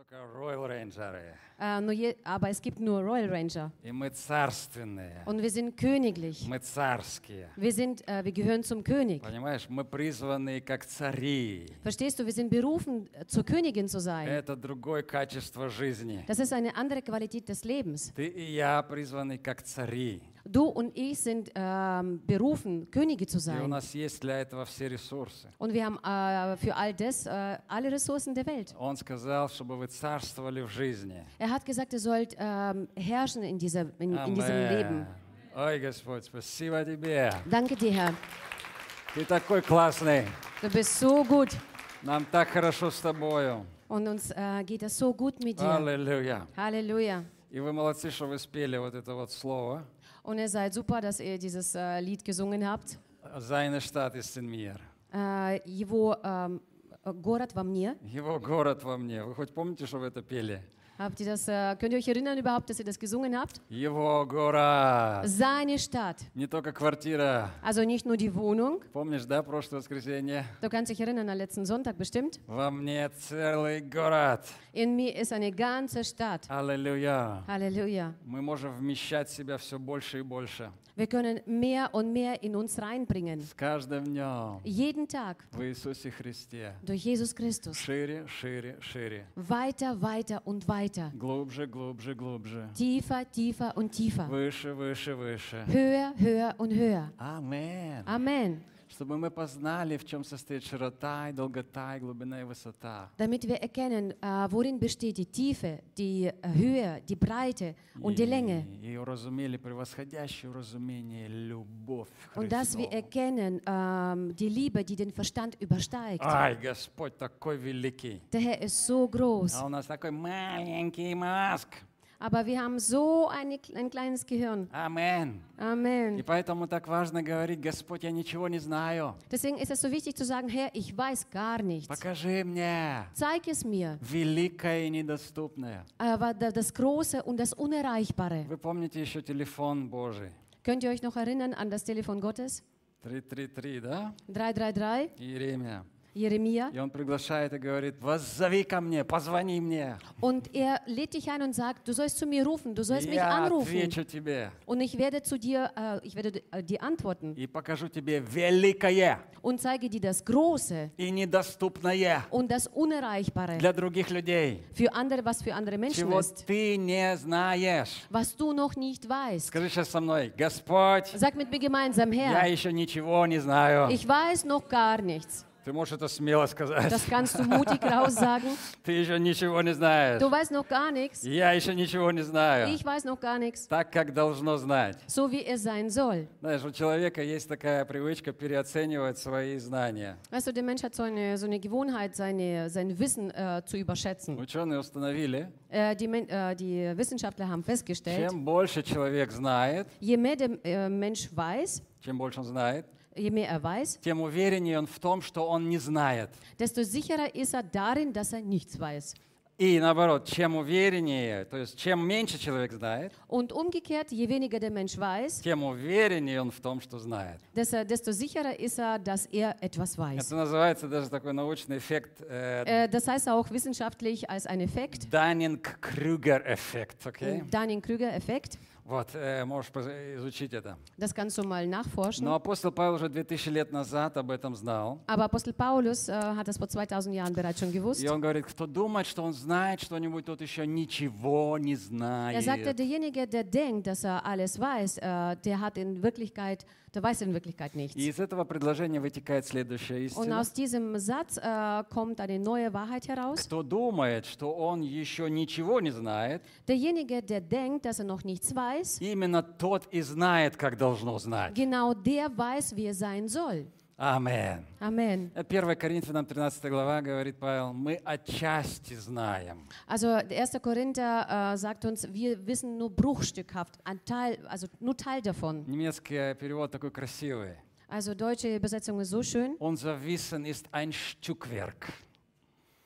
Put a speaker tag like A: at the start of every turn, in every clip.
A: только Royal Ranger.
B: Äh, nur je, aber es gibt nur Royal Ranger.
A: И мы царственные.
B: Und wir sind königlich.
A: Мы царские.
B: Wir, sind, äh, wir gehören zum König.
A: Понимаешь, мы призваны как цари.
B: Verstehst du, wir sind berufen, äh, zur Königin zu sein.
A: Это другое качество жизни.
B: Das ist eine andere Qualität des Lebens.
A: Ты и я призваны как цари.
B: Du und ich sind ähm, berufen, Könige zu
A: И у
B: sein.
A: нас есть для этого все ресурсы.
B: Und wir haben äh, für all das äh, alle Ressourcen der Welt.
A: Он сказал, чтобы вы царствовали в жизни.
B: Er hat gesagt, ihr sollt ähm, herrschen in, dieser, in, in diesem
A: Amen.
B: Leben.
A: Ой, Господь, спасибо тебе.
B: Danke dir, Herr.
A: Ты такой классный.
B: Du bist so gut.
A: Нам так хорошо с тобою.
B: Und uns äh, geht das so gut mit dir.
A: Аллилуйя.
B: Halleluja.
A: И вы молодцы, что вы спели вот это вот слово.
B: Und ihr seid super, dass ihr dieses äh, Lied gesungen habt.
A: Зайный штат из мир.
B: Äh, его ähm, город во мне.
A: Его город во мне. Вы хоть помните, что вы это пели?
B: Habt ihr das, äh, könnt ihr euch erinnern überhaupt, dass ihr das gesungen habt?
A: Его город.
B: Seine Stadt.
A: Не только квартира.
B: Also nicht nur die Wohnung.
A: Помнишь, да, прошлое воскресенье?
B: Du kannst dich erinnern an letzten Sonntag bestimmt.
A: Во мне целый город.
B: In mir ist eine ganze Stadt.
A: Аллилуйя.
B: Halleluja.
A: Мы можем вмещать в себя все больше и больше.
B: Wir können mehr und mehr in uns reinbringen.
A: С каждым днем
B: Jeden Tag
A: в Иисусе Христе.
B: durch Jesus Christus.
A: Шире, шире, шире.
B: Weiter, weiter und weiter.
A: Глубже, глубже, глубже.
B: Tiefer, tiefer und tiefer.
A: Выше, выше, выше.
B: Höher, höher und höher.
A: Аминь.
B: Amen.
A: Чтобы мы познали, в чем состоит широта и долгота и глубина и высота.
B: Damit wir erkennen, äh, worin besteht die Tiefe, die äh, Höhe, die Breite und die Länge.
A: И, уразумели превосходящее уразумение любовь
B: Und dass wir
A: Христову.
B: erkennen, ähm, die Liebe, die den Verstand übersteigt.
A: Ай, Господь такой великий.
B: Der Herr ist so groß.
A: А у нас такой маленький мозг.
B: Aber wir haben so eine, ein kleines Gehirn.
A: Аминь. И
B: Amen.
A: поэтому так важно говорить, Господь, я ничего не знаю.
B: Deswegen ist es so wichtig zu sagen, Herr, ich weiß gar nichts.
A: Покажи мне
B: Zeig es mir.
A: великое и недоступное.
B: Aber da- das Große und das Unerreichbare.
A: Вы помните еще телефон Божий?
B: Könnt ihr euch noch erinnern an das Telefon Gottes?
A: 333, да?
B: 333,
A: Иеремия.
B: Jeremia.
A: И он приглашает и говорит, воззови ко мне, позвони мне.
B: Und er lädt dich ein und sagt, du sollst zu mir rufen, du sollst mich
A: Я
B: anrufen.
A: отвечу тебе
B: Und ich werde zu dir, äh, ich werde äh, dir antworten
A: и покажу тебе великое
B: und zeige dir das Große
A: и недоступное
B: und das Unerreichbare
A: для других людей,
B: für andere, was für andere Menschen
A: чего
B: ist,
A: ты не знаешь.
B: was du noch nicht weißt.
A: Скажи сейчас со мной, Господь,
B: Sag mit mir gemeinsam,
A: я
B: Herr,
A: еще ничего не знаю.
B: ich weiß noch gar nichts.
A: Ты можешь это смело сказать.
B: Das kannst du mutig raus sagen.
A: Ты еще ничего не знаешь.
B: Du weißt noch gar nichts.
A: Я еще ничего не знаю.
B: Ich weiß noch gar nichts.
A: Так, как должно знать.
B: So wie es sein soll.
A: Знаешь, у человека есть такая привычка переоценивать свои знания.
B: Weißt du, der Mensch hat so eine, so eine Gewohnheit, seine, sein Wissen äh, zu überschätzen.
A: Ученые установили,
B: Äh, die, äh, die Wissenschaftler haben festgestellt,
A: чем больше человек знает,
B: je mehr der äh, Mensch weiß,
A: чем больше он знает,
B: je mehr er weiß,
A: тем увереннее он в том, что он не знает.
B: desto sicherer ist er darin, dass er nichts weiß.
A: И наоборот, чем увереннее, то есть чем меньше человек знает,
B: Und umgekehrt, je weniger der Mensch weiß,
A: тем увереннее он в том, что знает.
B: desto, desto sicherer ist er, dass er etwas weiß.
A: Это называется даже такой научный эффект э,
B: Äh, das heißt auch wissenschaftlich als ein Effekt,
A: Даннинг-Крюгер-эффект, окей?
B: Dunning-Krüger-Effekt.
A: Вот, э, можешь изучить это.
B: Das kannst du mal nachforschen.
A: Но апостол Павел уже 2000 лет назад об этом знал.
B: Aber Apostel Paulus äh, hat das vor 2000 Jahren bereits schon gewusst.
A: И он говорит, кто думает, что он знает что-нибудь, тот еще ничего не
B: Er sagte,
A: знает.
B: derjenige, der denkt, dass er alles weiß, äh, der hat in Wirklichkeit, der weiß in Wirklichkeit nichts.
A: И из этого предложения вытекает следующая
B: Und
A: истина.
B: aus diesem Satz äh, kommt eine neue Wahrheit heraus.
A: Кто думает, что он еще ничего не знает,
B: Derjenige, der denkt, dass er noch nichts weiß,
A: именно тот и знает, как должно знать.
B: genau der weiß, wie er sein soll.
A: Amen.
B: Amen.
A: 1 Коринфянам 13 глава говорит Павел, мы отчасти знаем.
B: Also 1. Korinther äh, sagt uns, wir wissen nur bruchstückhaft, ein Teil, also nur Teil davon.
A: Немецкий перевод такой красивый.
B: Also deutsche Übersetzung ist so schön,
A: Unser Wissen ist ein Stückwerk.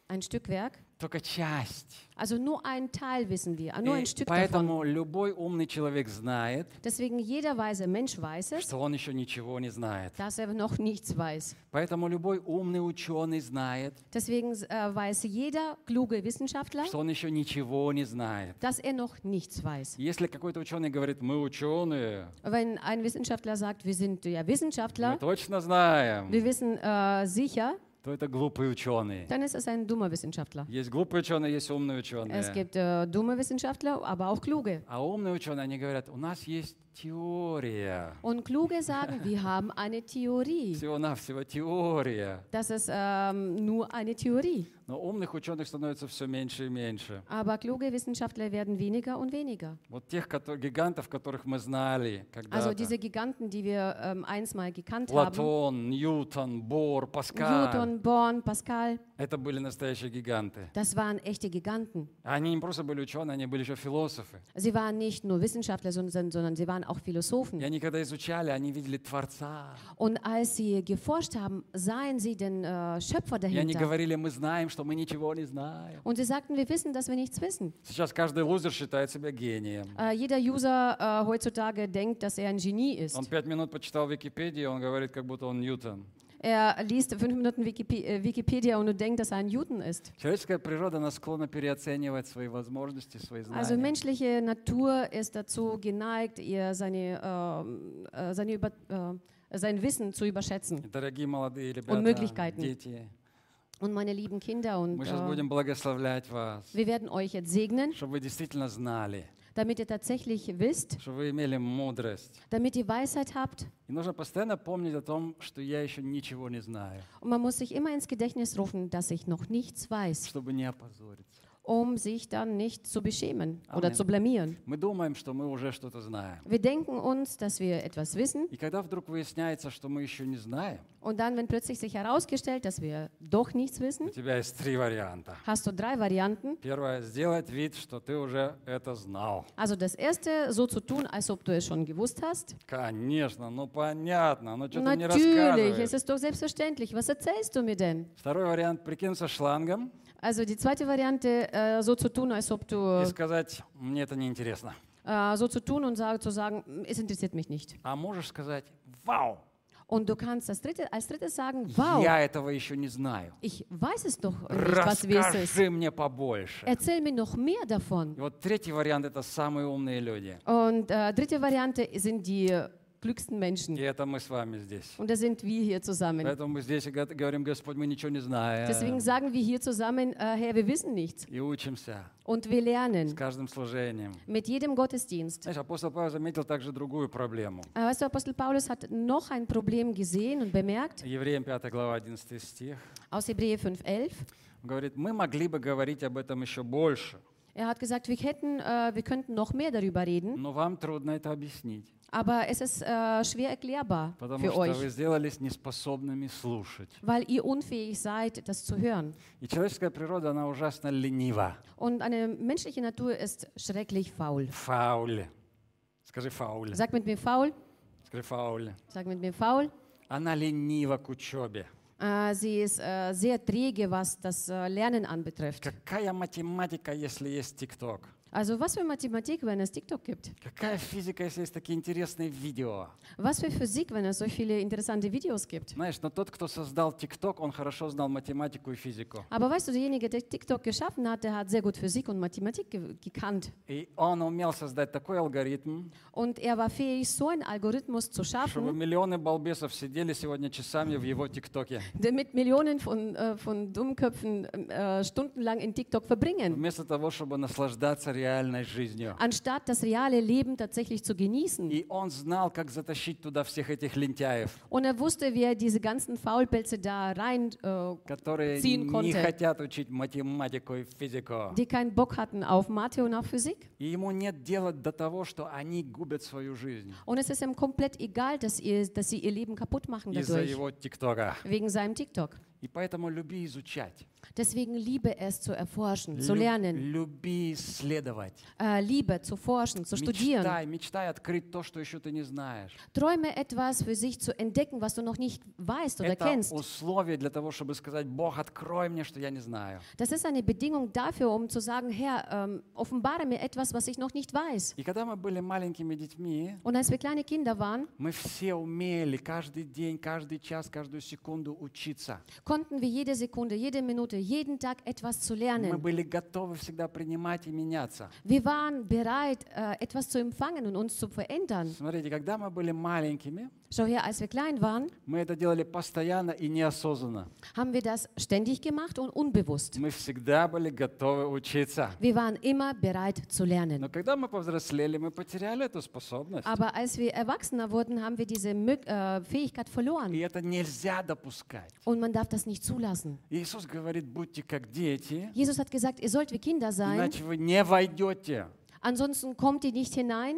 B: ein Stückwerk.
A: только часть.
B: Also nur einen Teil wissen wir, nur
A: И
B: ein Stück davon.
A: поэтому любой умный человек знает,
B: Deswegen jeder weise Mensch weiß es,
A: что он еще ничего не знает.
B: dass er noch nichts weiß.
A: Поэтому любой умный ученый знает,
B: Deswegen äh, weiß jeder kluge Wissenschaftler,
A: что он еще ничего не знает.
B: dass er noch nichts weiß.
A: Если какой-то ученый говорит, мы ученые,
B: Wenn ein Wissenschaftler sagt, wir sind ja
A: мы
B: Wissenschaftler,
A: точно знаем,
B: wir wissen äh, sicher,
A: то это глупый ученый.
B: dann ist es ein dummer Wissenschaftler.
A: Есть глупые ученые, есть умные
B: Es
A: ученые.
B: gibt äh, dumme Wissenschaftler, aber auch kluge.
A: А умные ученые, они говорят, у нас есть теория.
B: Und kluge sagen, wir haben eine Theorie.
A: Всего-навсего теория.
B: Das ist ähm, nur eine Theorie.
A: Но умных ученых становится все меньше и меньше.
B: Aber kluge Wissenschaftler werden weniger und weniger.
A: Вот тех кото- гигантов, которых мы знали
B: Also
A: когда-то.
B: diese Giganten, die wir ähm, einst mal gekannt haben,
A: Платон, Ньютон, Бор, Паскаль.
B: Newton, Born, Pascal,
A: Это были настоящие гиганты.
B: das waren echte Giganten.
A: Они не просто были ученые, они были еще философы.
B: Sie waren nicht nur Wissenschaftler, sondern, sondern sie waren auch
A: И
B: Philosophen.
A: они, когда изучали, они видели Творца.
B: Und als sie geforscht haben, sahen sie den äh, Schöpfer
A: И они
B: dahinter.
A: говорили, мы знаем, что мы ничего не знаем.
B: Und sie sagten, wir wissen, dass wir nichts wissen.
A: Сейчас каждый лузер считает себя гением.
B: Äh, jeder User äh, heutzutage denkt, dass er ein Genie ist.
A: Он пять минут почитал Википедию, он говорит, как будто он Ньютон.
B: Er liest fünf Minuten Wikipe äh, Wikipedia und du denkst, dass er ein Newton ist.
A: Человеческая природа, она склонна переоценивать свои возможности, свои
B: Also
A: знания.
B: menschliche Natur ist dazu geneigt, ihr seine, ähm, äh, seine über, äh, sein Wissen zu überschätzen.
A: Дорогие молодые ребята,
B: Möglichkeiten.
A: дети,
B: Und meine lieben Kinder, und
A: мы сейчас
B: äh,
A: будем благословлять вас,
B: wir werden euch jetzt segnen,
A: чтобы вы действительно знали,
B: damit ihr tatsächlich wisst,
A: чтобы вы имели мудрость.
B: damit ihr Weisheit habt.
A: И нужно постоянно помнить о том, что я еще ничего не знаю,
B: Und man muss sich immer ins Gedächtnis rufen, dass ich noch nichts weiß,
A: чтобы не опозориться.
B: um sich dann nicht zu beschämen oder
A: Amen.
B: zu blamieren.
A: Мы думаем, что мы уже что-то знаем.
B: Wir denken uns, dass wir etwas wissen
A: И когда вдруг выясняется, что мы еще не знаем,
B: und dann, wenn plötzlich sich herausgestellt, dass wir doch nichts
A: у
B: wissen,
A: тебя есть три варианта.
B: hast du drei Varianten.
A: Первое, сделать вид, что ты уже это знал.
B: Also das erste, so zu tun, als ob du es schon gewusst hast.
A: Конечно, ну понятно, ну что ты мне
B: Natürlich, es
A: рассказываешь?
B: ist doch selbstverständlich. Was erzählst du mir denn?
A: Второй вариант, прикинуться шлангом
B: Also die zweite Variante, äh, so zu tun, als ob du
A: и сказать, мне это не интересно.
B: äh, so zu tun und sag, zu sagen, "Mm, es interessiert mich nicht.
A: А можешь сказать, вау,
B: Und du kannst das dritte, als drittes sagen, wow,
A: я этого еще не знаю.
B: ich weiß es doch nicht, was wir es ist.
A: Расскажи мне побольше.
B: Erzähl mir noch mehr davon.
A: И вот третий вариант – это самые умные люди.
B: Und äh, dritte Variante sind die klügsten Menschen. Und da sind wir hier zusammen. Deswegen sagen wir hier zusammen, äh, Herr, wir wissen nichts. Und wir lernen mit jedem Gottesdienst.
A: Знаешь, апостол Павел заметил также другую проблему.
B: Äh, Weißt du, Apostel Paulus hat noch ein Problem gesehen und bemerkt
A: Евреям 5 глава 11 стих.
B: aus Hebräer 5,11.
A: Он говорит, мы могли бы говорить об этом еще больше,
B: Er hat gesagt, wir, hätten, äh, wir könnten noch mehr darüber reden,
A: но вам трудно это объяснить,
B: aber es ist äh, schwer erklärbar
A: потому
B: für
A: что
B: euch,
A: вы сделались неспособными слушать.
B: weil ihr unfähig seid, das zu hören.
A: И человеческая природа, она ужасно ленива.
B: Und eine menschliche Natur ist schrecklich faul.
A: Фауль. Скажи фауль.
B: Sag mit mir faul,
A: Скажи фауль.
B: sag mit mir faul.
A: Она ленива к учебе.
B: Äh, sie ist äh, sehr träge, was das äh, Lernen anbetrifft.
A: Какая математика, если есть ТикТок?
B: Also was für Mathematik, wenn es TikTok gibt?
A: Какая физика, если есть такие интересные видео?
B: Was für Physik, wenn es so viele interessante Videos gibt?
A: Знаешь, но тот, кто создал ТикТок, он хорошо знал математику и физику.
B: Aber weißt du, derjenige, der TikTok geschaffen hat, der hat sehr gut Physik und Mathematik ge gekannt.
A: И он умел создать такой алгоритм,
B: Und er war fähig, so einen Algorithmus zu
A: чтобы
B: schaffen,
A: миллионы балбесов сидели сегодня часами в его ТикТоке.
B: damit Millionen von, äh, von Dummköpfen äh, stundenlang in TikTok verbringen,
A: Вместо того, чтобы наслаждаться реальной жизнью.
B: anstatt das reale Leben tatsächlich zu genießen.
A: И он знал, как затащить туда всех этих лентяев,
B: Und er wusste, wie er diese ganzen Faulpelze da rein, äh,
A: которые
B: Ziehen
A: не
B: konnte.
A: хотят учить математику и физику.
B: die keinen Bock hatten auf Mathe und auf Physik.
A: И ему нет дела до того, что они губят свою жизнь
B: Und es ist ihm komplett egal, dass, ihr, dass sie ihr Leben kaputt machen
A: из-за
B: dadurch,
A: его ТикТока.
B: wegen seinem TikTok.
A: И поэтому люби изучать.
B: Deswegen liebe es zu erforschen, zu lernen,
A: люби исследовать.
B: äh, liebe zu forschen, zu studieren.
A: Мечтай, мечтай открыть то, что еще ты не знаешь.
B: Träume etwas für sich zu entdecken, was du noch nicht weißt oder
A: Это
B: kennst.
A: условие для того, чтобы сказать, Бог, открой мне, что я не знаю.
B: Das ist eine Bedingung dafür, um zu sagen, Herr, ähm, offenbare mir etwas, was ich noch nicht weiß.
A: И когда мы были маленькими детьми,
B: Und als wir kleine Kinder waren,
A: мы все умели каждый день, каждый час, каждую секунду учиться.
B: Konnten wir jede Sekunde, jede Minute, jeden Tag etwas zu
A: Мы
B: lernen.
A: были готовы всегда принимать и меняться.
B: Wir waren bereit, äh, etwas zu empfangen und uns zu verändern.
A: Смотрите, когда мы были маленькими,
B: Schau her, als wir klein waren,
A: мы это делали постоянно и неосознанно.
B: haben wir das ständig gemacht und unbewusst.
A: Мы всегда были готовы учиться.
B: Wir waren immer bereit zu lernen.
A: Но когда мы повзрослели, мы потеряли эту способность.
B: Aber als wir Erwachsener wurden, haben wir diese Mö- äh, Fähigkeit
A: И
B: verloren.
A: это нельзя допускать.
B: Und man darf das nicht zulassen.
A: Иисус говорит, будьте как дети,
B: Jesus hat gesagt, ihr sollt wie Kinder sein,
A: иначе вы не войдете.
B: ansonsten kommt ihr nicht hinein,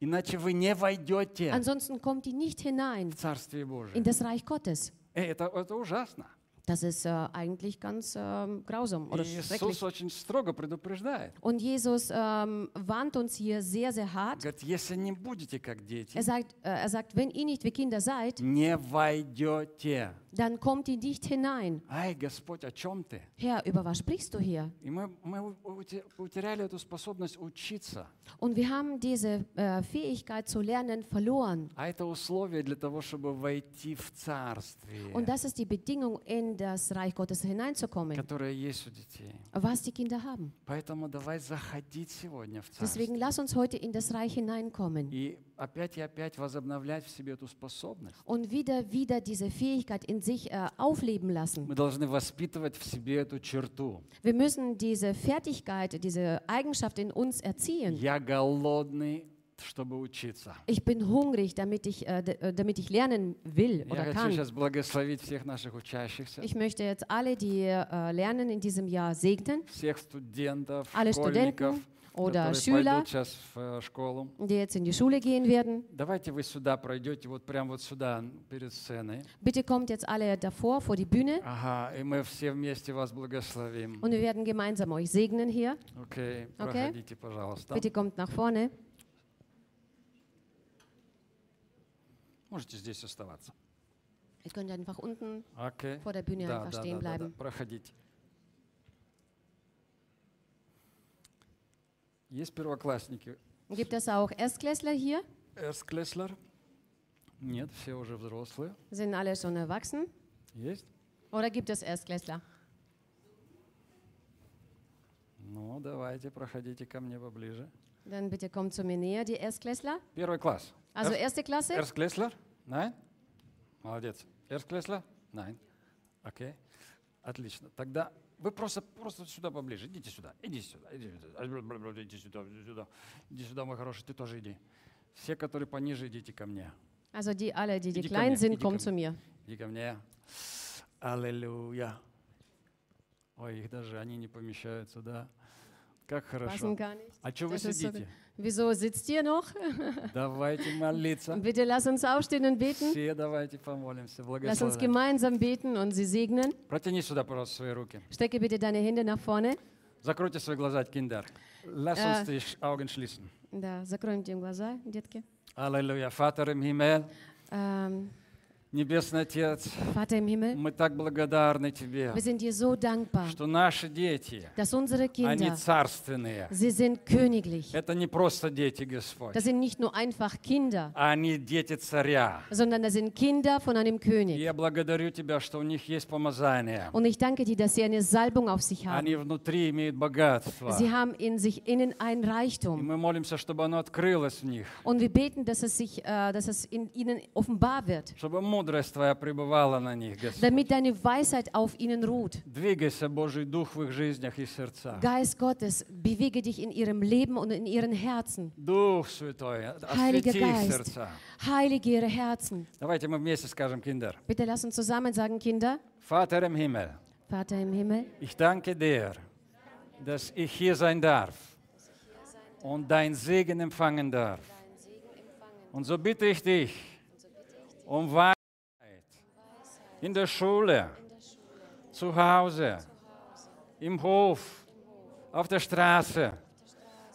A: Иначе вы не войдете
B: ansonsten kommt ihr nicht hinein
A: в Царствие
B: in
A: Божие.
B: das Reich Gottes.
A: Эй, это, это ужасно.
B: Das ist äh, eigentlich ganz ähm, grausam oder
A: И Иисус
B: schrecklich.
A: очень строго предупреждает.
B: Und Jesus ähm, warnt uns hier sehr, sehr hart.
A: Говорит, если не будете как дети,
B: Er sagt, äh, er sagt, wenn ihr nicht wie Kinder seid,
A: не войдете.
B: dann kommt ihr nicht hinein.
A: Ай, Господь, о чем ты?
B: Herr, über was sprichst du hier?
A: И мы, мы уте- утеряли эту способность учиться.
B: Und wir haben diese äh, Fähigkeit zu lernen verloren.
A: А это условие для того, чтобы войти в Царствие,
B: Und das ist die Bedingung, in das Reich Gottes hineinzukommen, was die Kinder haben. Deswegen lass uns heute in das Reich hineinkommen. Und wieder, wieder diese Fähigkeit in sich äh, aufleben lassen. Wir müssen diese Fertigkeit, diese Eigenschaft in uns erziehen
A: Я голодный, чтобы учиться.
B: Ich bin hungrig, damit ich, äh, d- äh, damit ich lernen will
A: Я
B: oder
A: хочу
B: kann.
A: сейчас благословить всех наших учащихся,
B: Ich möchte jetzt alle, die äh, lernen in diesem Jahr, segnen.
A: всех студентов,
B: Alle
A: школьников,
B: Studenten oder
A: которые
B: Schüler,
A: пойдут сейчас в э, школу.
B: die jetzt in die Schule gehen werden.
A: Давайте вы сюда пройдете, вот прямо вот сюда, перед сценой.
B: Bitte kommt jetzt alle davor, vor die Bühne.
A: Ага, и мы все вместе вас благословим.
B: Und wir werden gemeinsam euch segnen hier.
A: Окей,
B: Окей.
A: проходите, пожалуйста.
B: Bitte kommt nach vorne.
A: Можете здесь оставаться.
B: Ihr könnt einfach unten
A: Окей.
B: vor der Bühne
A: Да,
B: einfach
A: да,
B: stehen
A: да, да, да.
B: bleiben.
A: Проходите. Есть первоклассники?
B: Gibt es auch Erstklässler hier?
A: Эрсклеслер? Нет, все уже взрослые.
B: Sind alle schon erwachsen?
A: Есть?
B: Oder gibt es Erstklässler?
A: Ну, давайте, проходите ко мне поближе.
B: Dann bitte kommt zu mir näher, die Erstklässler.
A: Первый класс.
B: Also erste Klasse.
A: Эрсклеслер? Nein? Молодец. Эрсклеслер? Nein. Окей. Отлично. Тогда вы просто, просто сюда поближе. Идите сюда. Иди сюда. Иди сюда. Иди сюда. Иди сюда. Иди сюда, мой хороший. Ты тоже иди. Все, которые пониже, идите ко мне.
B: Also die alle, die, die klein sind, kommen. zu mir.
A: Иди ко мне. Аллилуйя. Ой, их даже, они не помещаются, да? Как хорошо.
B: Passen gar nicht.
A: А что вы
B: Das ist so
A: сидите?
B: Wieso sitzt ihr noch?
A: Давайте молиться.
B: Bitte lass uns aufstehen und beten.
A: Все давайте помолимся.
B: Lass uns
A: Благословляем.
B: gemeinsam beten und sie segnen.
A: Протяни сюда, пожалуйста, свои руки.
B: Strecke bitte deine Hände nach vorne.
A: Закройте свои глаза, Kinder. Lass
B: Äh.
A: uns die Augen schließen.
B: Да, закройте глаза, детки.
A: Аллилуйя. Vater im Himmel,
B: Ähm,
A: Небесный Отец,
B: Vater im Himmel,
A: мы так благодарны Тебе,
B: wir sind dir so dankbar,
A: что наши дети,
B: dass unsere
A: они
B: Kinder,
A: царственные.
B: sie sind königlich.
A: Это не просто дети, Господь.
B: Das sind nicht nur einfach Kinder,
A: Они дети царя.
B: sondern das sind Kinder von einem
A: И
B: König.
A: я благодарю Тебя, что у них есть помазание.
B: Und ich danke dir, dass sie eine Salbung auf sich
A: Они
B: haben.
A: внутри имеют богатство.
B: Sie haben in sich innen ein
A: И
B: Reichtum.
A: мы молимся, чтобы оно открылось в них,
B: Und wir beten, dass es, sich, äh, dass es in ihnen offenbar wird,
A: чтобы мудрость Твоя пребывала на них, Господь.
B: damit deine Weisheit auf ihnen ruht.
A: Двигайся, Божий Дух, в их жизнях и сердцах.
B: Geist Gottes, bewege dich in ihrem Leben und in ihren Herzen.
A: Дух Святой,
B: Heiliger
A: освети их
B: Geist.
A: сердца.
B: Heilige ihre Herzen.
A: Давайте мы вместе скажем, Kinder.
B: Bitte lass uns zusammen sagen, Kinder,
A: Vater im Himmel,
B: Vater im Himmel,
A: ich danke dir, dass ich hier sein darf und dein Segen empfangen darf. Und so bitte ich dich um Wahrheit in der Schule, zu Hause, im Hof, auf der Straße.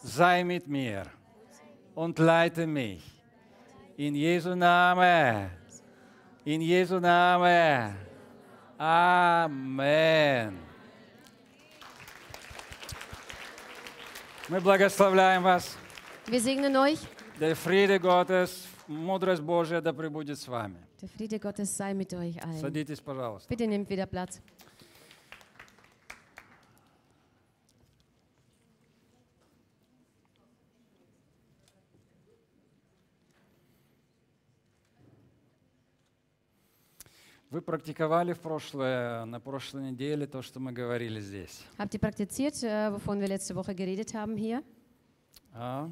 A: Sei mit mir und leite mich. In Jesu Name. In Jesu Name. Amen. Мы благословляем вас.
B: Wir segnen euch.
A: Der Friede Gottes, мудрость Божия да пребудет с вами.
B: Der Friede Gottes sei mit euch allen.
A: Садитесь, пожалуйста.
B: Bitte nehmt wieder Platz.
A: Вы практиковали в прошлое, на прошлой неделе то, что мы говорили здесь.
B: Habt ihr praktiziert, äh, wovon wir letzte Woche geredet haben hier?
A: А?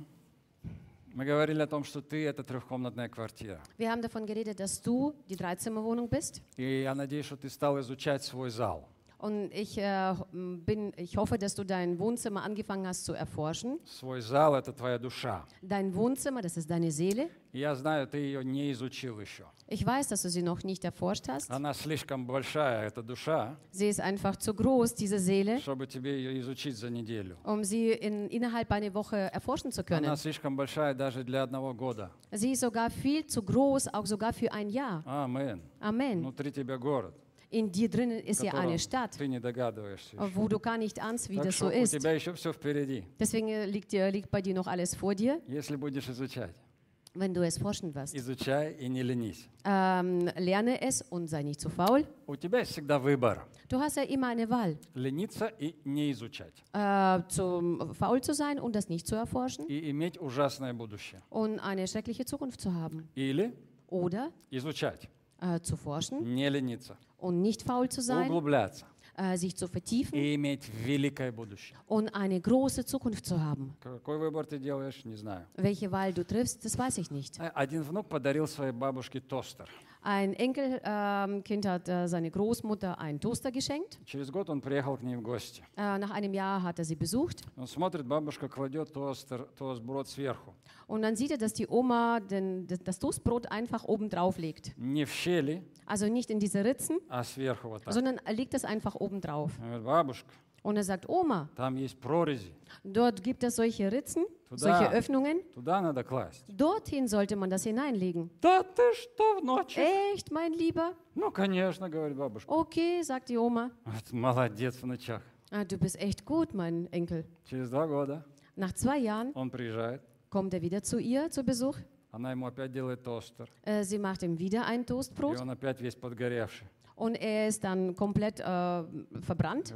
A: Мы говорили о том, что ты — это трехкомнатная квартира.
B: Wir haben davon geredet, dass du die Dreizimmerwohnung bist.
A: И я надеюсь, что ты стал изучать свой зал.
B: Und ich, äh, bin, ich hoffe, dass du dein Wohnzimmer angefangen hast zu erforschen.
A: Свой зал — это твоя душа.
B: Dein Wohnzimmer, das ist deine Seele.
A: И я знаю, ты ее не изучил еще.
B: Ich weiß, dass du sie noch nicht erforscht hast.
A: Она слишком большая, эта душа,
B: Sie ist einfach zu groß, diese Seele,
A: чтобы тебе ее изучить за неделю.
B: um sie in, innerhalb einer Woche erforschen zu können.
A: Она слишком большая даже для одного года.
B: Sie ist sogar viel zu groß, auch sogar für ein Jahr.
A: Амен.
B: Amen.
A: Внутри тебя город,
B: In dir drinnen ist
A: в
B: ja
A: котором
B: eine Stadt,
A: ты не догадываешься. еще.
B: wo du gar nicht ahnst, wie
A: Так
B: das
A: что
B: so
A: у
B: ist.
A: тебя еще все впереди,
B: Deswegen äh, liegt, dir, liegt bei dir noch alles vor dir,
A: если будешь изучать.
B: wenn du es forschen wirst.
A: Изучай и не ленись.
B: Ähm, lerne es und sei nicht zu faul.
A: У тебя есть всегда выбор.
B: Du hast ja immer eine Wahl,
A: Лениться и не изучать.
B: äh, zum, faul zu sein und das nicht zu erforschen
A: И иметь ужасное будущее.
B: und eine schreckliche Zukunft zu haben.
A: Или
B: Oder
A: изучать,
B: äh, zu forschen
A: не лениться,
B: und nicht faul zu sein,
A: углубляться
B: äh, sich zu vertiefen
A: и иметь великое будущее.
B: und eine große Zukunft zu haben.
A: Какой выбор ты делаешь, не знаю.
B: Welche Wahl du triffst, das weiß ich nicht.
A: А- Один внук подарил своей бабушке тостер.
B: Ein Enkelkind hat äh, seine Großmutter einen Toaster geschenkt.
A: Через год он приехал к ней в гости.
B: Äh, nach einem Jahr hat er sie besucht
A: Он смотрит, бабушка кладет тостер, тостброд сверху.
B: und dann sieht er, dass die Oma den, das, das Toastbrot einfach oben drauf legt.
A: Не в щели,
B: Also nicht in diese Ritzen,
A: а сверху вот так.
B: sondern er legt es einfach oben drauf.
A: Он говорит, бабушка,
B: Und er sagt, Oma,
A: там есть прорези.
B: dort gibt es solche Ritzen,
A: Туда.
B: solche Öffnungen. Dorthin sollte man das hineinlegen. Echt, mein Lieber? Okay, sagt die Oma. Ah, du bist echt gut, mein Enkel. Nach zwei Jahren kommt er wieder zu ihr zu Besuch. Äh, sie macht ihm wieder ein Toastbrot. Und er ist dann komplett äh, verbrannt.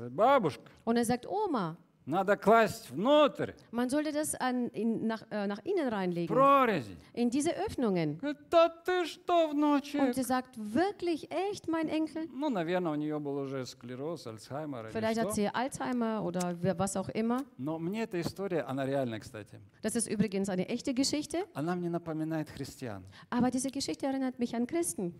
B: Und er sagt, Oma,
A: надо класть внутрь
B: man sollte das an, in, nach, äh, nach innen reinlegen,
A: прорези.
B: in diese Öffnungen.
A: Говорит, да ты что,
B: Und
A: внучек?
B: sie sagt, wirklich, echt, mein Enkel?
A: Ну, наверное, у нее был уже склероз, Альцгеймер или
B: Vielleicht hat
A: что.
B: sie Alzheimer oder wer- was auch immer.
A: Но мне эта история, она реальная, кстати.
B: Das ist übrigens eine echte Geschichte,
A: Она мне напоминает христиан.
B: aber diese Geschichte erinnert mich an Christen.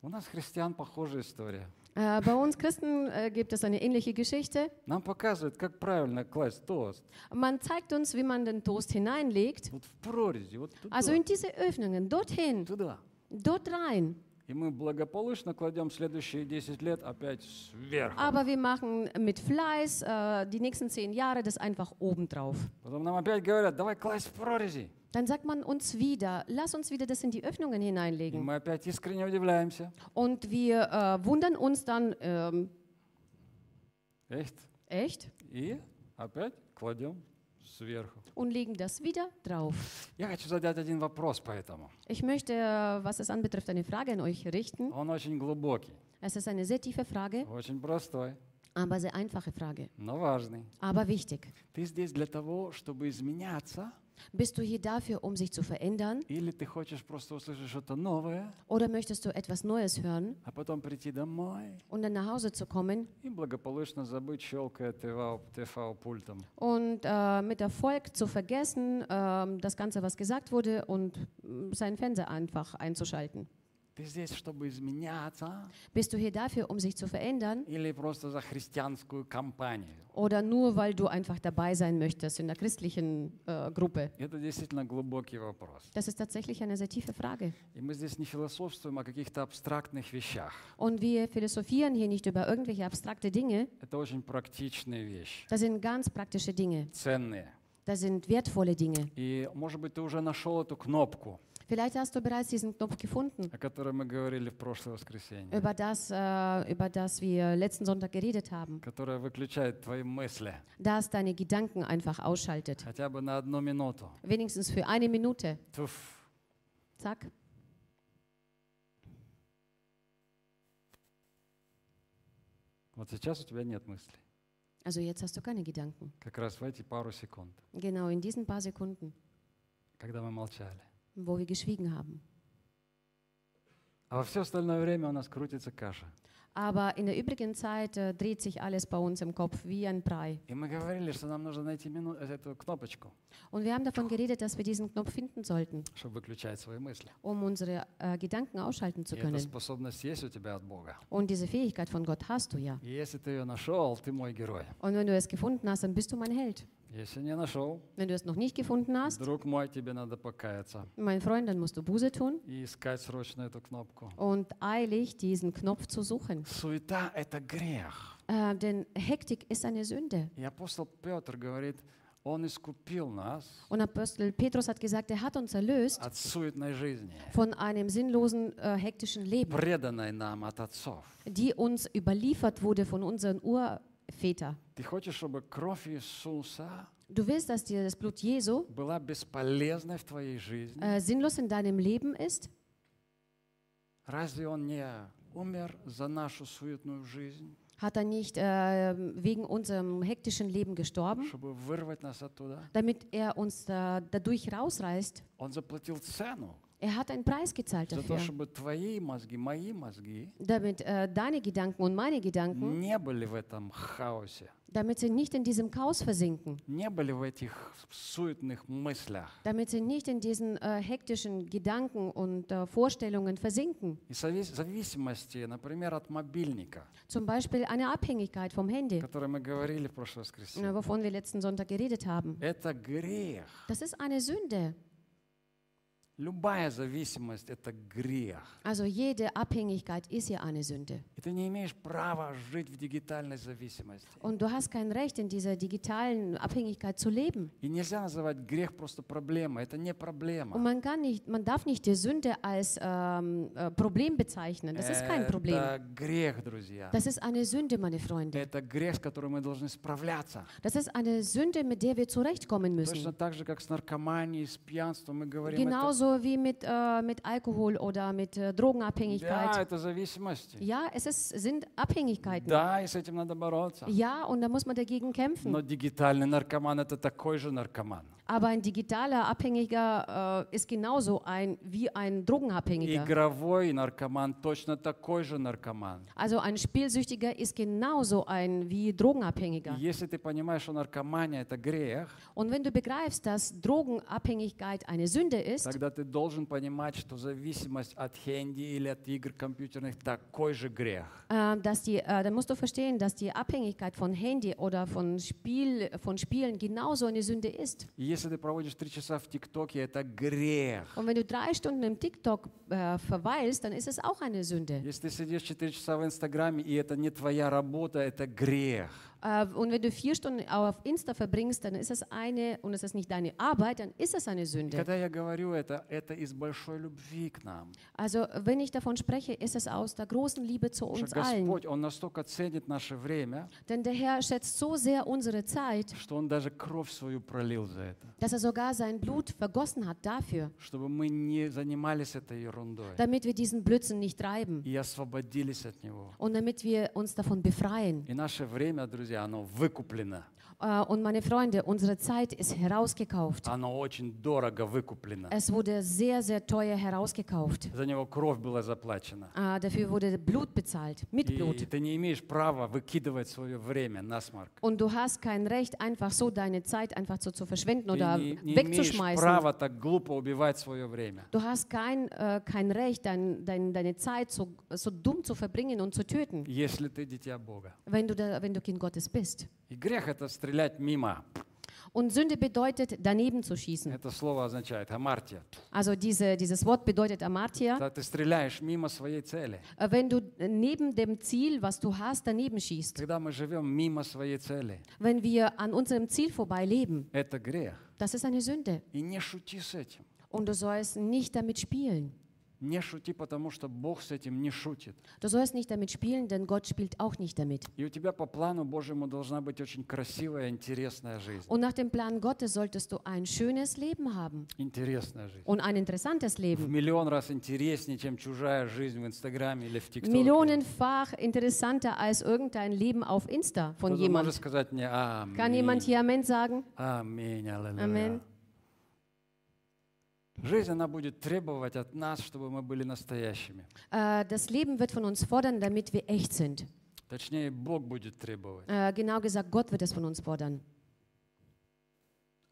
A: У нас христиан похожая история.
B: Äh, bei uns Christen äh, gibt es eine ähnliche Geschichte.
A: Нам показывают, как правильно класть тост.
B: Man zeigt uns, wie man den Toast hineinlegt.
A: Вот в прорези, вот туда.
B: Also in diese Öffnungen, dorthin,
A: туда.
B: dort rein.
A: И мы благополучно кладем следующие 10 лет опять сверху.
B: Aber wir machen mit Fleiß äh, die nächsten zehn Jahre das einfach obendrauf.
A: Потом нам опять говорят, давай класть в прорези.
B: Dann sagt man uns wieder, lass uns wieder das in die Öffnungen
A: И
B: hineinlegen.
A: мы опять искренне удивляемся.
B: Und wir äh, wundern uns dann, ähm,
A: Echt?
B: echt?
A: И опять кладем сверху.
B: Und legen das wieder drauf.
A: Я хочу задать один вопрос поэтому.
B: Ich möchte, äh, was es anbetrifft, eine Frage an euch richten.
A: Он очень глубокий,
B: Es ist eine sehr tiefe Frage,
A: очень простой,
B: aber sehr einfache Frage,
A: но важный.
B: aber wichtig.
A: Ты здесь для того, чтобы изменяться,
B: Bist du hier dafür, um sich zu verändern?
A: или ты хочешь просто услышать что-то новое,
B: Oder möchtest du etwas Neues hören
A: а потом прийти домой
B: und dann nach Hause zu kommen
A: и благополучно забыть, щелкая ТВ-пультом?
B: und äh, mit Erfolg zu vergessen, ähm, das Ganze, was gesagt wurde und mm, seinen Fernseher einfach einzuschalten?
A: Ты Ты здесь, чтобы изменяться,
B: Bist du hier dafür, um sich zu verändern
A: или просто за христианскую компанию?
B: oder nur, weil du einfach dabei sein möchtest in der christlichen äh, Gruppe?
A: Это действительно глубокий вопрос.
B: Das ist tatsächlich eine sehr tiefe Frage.
A: И мы здесь не философствуем о каких-то абстрактных вещах.
B: Und wir philosophieren hier nicht über irgendwelche abstrakte Dinge.
A: Это очень практичные вещи,
B: Das sind ganz praktische Dinge.
A: ценные.
B: Das sind wertvolle Dinge.
A: И, может быть, ты уже нашел эту кнопку,
B: Vielleicht hast du bereits diesen Knopf gefunden,
A: о которой мы говорили в прошлое воскресенье,
B: über das, äh, über das wir letzten Sonntag geredet haben,
A: которая выключает твои мысли
B: das deine Gedanken einfach ausschaltet.
A: хотя бы на одну минуту.
B: Wenigstens für eine Minute.
A: Туф.
B: Zack.
A: Вот сейчас у тебя нет мыслей.
B: Also jetzt hast du keine Gedanken.
A: Как раз в эти пару секунд,
B: Genau in diesen paar Sekunden,
A: когда мы молчали.
B: wo wir geschwiegen haben. Aber in der übrigen Zeit äh, dreht sich alles bei uns im Kopf wie ein Brei. Und wir haben davon geredet, dass wir diesen Knopf finden sollten, um unsere äh, Gedanken ausschalten zu können. Und diese Fähigkeit von Gott hast du ja. Und wenn du es gefunden hast, dann bist du mein Held.
A: Если не нашел,
B: Wenn du es noch nicht gefunden hast,
A: друг мой, тебе надо покаяться
B: mein Freund, dann musst du Buße tun
A: и искать срочно эту кнопку.
B: und eilig diesen Knopf zu suchen.
A: Суета – это грех.
B: Äh, denn Hektik ist eine Sünde.
A: И апостол Петр говорит, он искупил нас
B: Und Apostel Petrus hat gesagt, er hat uns erlöst
A: от суетной жизни,
B: von einem sinnlosen, äh, hektischen Leben,
A: преданной нам от отцов.
B: die uns überliefert wurde von unseren Urvätern.
A: Ты хочешь, чтобы кровь Иисуса
B: Du willst, dass dir das Blut Jesu
A: была бесполезной в твоей жизни?
B: äh, sinnlos in deinem Leben ist?
A: Разве Он не умер за нашу суетную жизнь,
B: Hat er nicht äh, wegen unserem hektischen Leben gestorben,
A: чтобы вырвать нас оттуда?
B: damit er uns da, dadurch rausreißt?
A: Он заплатил цену
B: Er hat einen Preis gezahlt
A: за то,
B: dafür,
A: чтобы твои мозги, мои мозги
B: damit äh, deine Gedanken und meine Gedanken,
A: не были в этом хаосе,
B: damit sie nicht in diesem Chaos versinken,
A: не были в этих суетных мыслях.
B: damit sie nicht in diesen äh, hektischen Gedanken und äh, Vorstellungen versinken.
A: И сови- зависимости, например, от мобильника,
B: Zum Beispiel eine Abhängigkeit vom Handy,
A: о которой мы говорили в прошлое
B: äh,
A: воскресенье.
B: wovon wir letzten Sonntag geredet haben.
A: Это грех.
B: Das ist eine Sünde.
A: Любая зависимость – это грех.
B: Also jede Abhängigkeit ist ja eine Sünde.
A: И ты не имеешь права жить в дигитальной зависимости.
B: Und du hast kein Recht, in dieser digitalen Abhängigkeit zu leben.
A: И нельзя называть грех просто проблемой. Это не
B: Und
A: проблема.
B: man, kann nicht, man darf nicht die Sünde als ähm, äh, Problem bezeichnen. Das ist kein Problem.
A: Это грех, друзья.
B: Das ist eine Sünde, meine Freunde.
A: Это грех, с которым мы должны справляться.
B: Das ist eine Sünde, mit der wir zurechtkommen
A: Точно
B: müssen.
A: так же, как с наркоманией, с пьянством, мы говорим, это,
B: Genauso wie mit, äh, mit Alkohol oder mit äh,
A: да,
B: Drogenabhängigkeit.
A: это зависимости.
B: Ja, es ist, sind Abhängigkeiten.
A: Да, и с этим надо бороться.
B: Ja, und da muss man dagegen kämpfen.
A: Но дигитальный наркоман – это такой же наркоман.
B: Aber ein digitaler Abhängiger äh, ist genauso ein wie ein Drogenabhängiger.
A: Игровой наркоман точно такой же наркоман.
B: Also ein Spielsüchtiger ist genauso ein wie Drogenabhängiger.
A: И если ты понимаешь, что наркомания – это грех,
B: Und wenn du begreifst, dass Drogenabhängigkeit eine Sünde ist,
A: тогда ты должен понимать, что зависимость от хенди или от игр компьютерных – такой же грех.
B: äh, dass die, äh, dann musst du verstehen, dass die Abhängigkeit von Handy oder von, Spiel, von Spielen genauso eine Sünde ist.
A: И если ты проводишь три часа в ТикТоке, это грех.
B: Und wenn du drei Stunden im TikTok äh, verweilst, dann ist es auch eine Sünde.
A: Если ты сидишь 4 часа в Инстаграме, и это не твоя работа, это грех.
B: Äh, und wenn du vier Stunden auf Insta verbringst, dann ist es eine, und es ist nicht deine Arbeit, dann ist es eine Sünde.
A: Когда я говорю это, это из большой любви к нам.
B: Also wenn ich davon spreche, ist es aus der großen Liebe zu
A: Потому
B: uns
A: что
B: allen.
A: Господь, Он настолько ценит наше время,
B: Denn der Herr schätzt so sehr unsere Zeit,
A: что Он даже кровь свою пролил за это,
B: dass er sogar sein Blut vergossen hat dafür,
A: чтобы мы не занимались этой ерундой
B: damit wir diesen Blödsinn nicht treiben
A: и освободились от него.
B: und damit wir uns davon befreien.
A: И наше время, друзья, друзья, оно выкуплено.
B: Äh, Und meine Freunde, unsere Zeit ist herausgekauft.
A: Оно очень дорого выкуплено.
B: Es wurde sehr, sehr teuer herausgekauft.
A: За него кровь была заплачена.
B: Äh, Dafür wurde Blut bezahlt, mit
A: И
B: Blut.
A: ты не имеешь права выкидывать свое время на смарк.
B: Und du hast kein Recht, einfach so deine Zeit einfach so zu verschwenden
A: Ты
B: oder
A: не, не имеешь
B: wegzuschmeißen.
A: права так глупо убивать свое время.
B: Du hast kein, äh, kein Recht, dein, dein, deine Zeit so, so dumm zu verbringen und zu töten,
A: Если ты дитя Бога.
B: wenn du, da, wenn du Kind Gottes bist.
A: И грех это стрелять мимо.
B: Und Sünde bedeutet, daneben zu schießen.
A: Это слово означает амартия.
B: Also diese, dieses Wort bedeutet Amartia.
A: Когда ты стреляешь мимо своей цели.
B: Äh, Wenn du neben dem Ziel, was du hast, daneben schießt.
A: Когда мы живем мимо своей цели,
B: Wenn wir an unserem Ziel vorbei leben,
A: это грех.
B: das ist eine Sünde.
A: И не шути с этим.
B: Und du sollst nicht damit spielen.
A: Не шути, потому что Бог с этим не шутит.
B: Du sollst nicht damit spielen, denn Gott spielt auch nicht damit.
A: И у тебя по плану Божьему должна быть очень красивая, интересная жизнь.
B: Und nach dem Plan Gottes solltest du ein schönes Leben haben
A: Интересная жизнь.
B: und ein interessantes
A: В
B: Leben.
A: миллион раз интереснее, чем чужая жизнь в Инстаграме или в ТикТоке.
B: Millionenfach interessanter als irgendein Leben auf Insta von
A: Кто-то может
B: jemand.
A: сказать мне
B: Kann jemand
A: Аминь.
B: hier Amen sagen?
A: Аминь. аллилуйя».
B: Amen.
A: Жизнь, она будет требовать от нас, чтобы мы были настоящими.
B: Äh, das Leben wird von uns fordern, damit wir echt sind.
A: Точнее, Бог будет требовать,
B: Äh, genau gesagt, Gott wird es von uns fordern,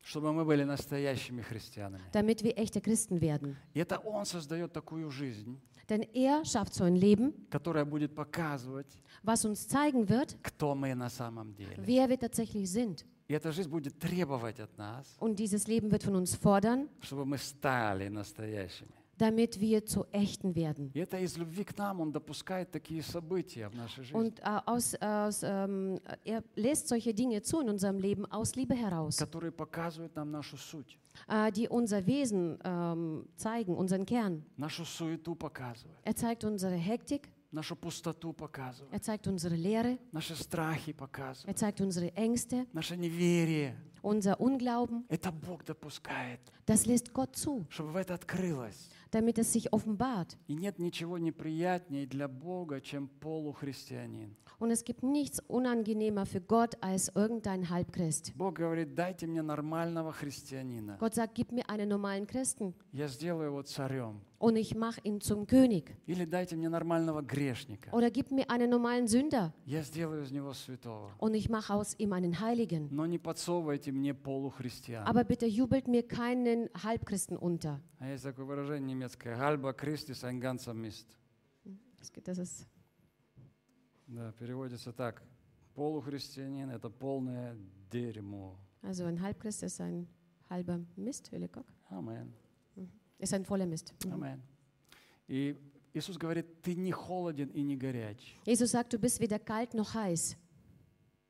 A: чтобы мы были настоящими христианами.
B: damit wir echte Christen werden.
A: И это Он создает такую жизнь,
B: Denn er schafft so ein Leben,
A: которая будет показывать,
B: was uns zeigen wird,
A: кто мы на самом деле.
B: wer wir tatsächlich sind.
A: И эта жизнь будет требовать от нас,
B: Und dieses Leben wird von uns fordern,
A: чтобы мы стали настоящими.
B: damit wir zu Echten werden.
A: И это из любви к нам Он допускает такие события в нашей жизни,
B: Und äh, aus, aus, ähm, er lässt solche Dinge zu in unserem Leben aus Liebe heraus,
A: которые показывают нам нашу суть,
B: äh, die unser Wesen ähm, zeigen, unseren Kern.
A: нашу суету показывают,
B: Er zeigt unsere Hektik,
A: нашу пустоту показывают,
B: er zeigt unsere Leere,
A: наши страхи
B: er
A: показывают,
B: zeigt unsere Ängste,
A: наше неверие.
B: unser Unglauben.
A: Это Бог допускает,
B: Das lässt Gott zu,
A: чтобы это открылось.
B: damit es sich offenbart.
A: И нет ничего неприятнее для Бога, чем полухристианин.
B: Und es gibt nichts unangenehmer für Gott als irgendein Halbchrist.
A: Бог говорит, дайте мне нормального христианина.
B: Gott sagt, gib mir einen normalen Christen
A: Я сделаю его царем.
B: und ich mache ihn zum König.
A: Или дайте мне нормального грешника.
B: Oder gib mir einen normalen Sünder
A: Я сделаю из него святого.
B: und ich mache aus ihm einen Heiligen.
A: Но не подсовывайте мне полухристиан.
B: Aber bitte jubelt mir keinen Halbchristen unter.
A: А есть такое выражение немецкое. Halba Christus ein ganzer Mist.
B: Das geht- Das ist,
A: Да, переводится так. Полухристианин – это полное дерьмо.
B: also ein Halbchrist ist ein halber Mist, Hüllekock.
A: Амен.
B: Ist ein voller Mist.
A: Амен. И Иисус говорит, ты не холоден и не горяч.
B: Jesus sagt, du bist weder kalt noch heiß.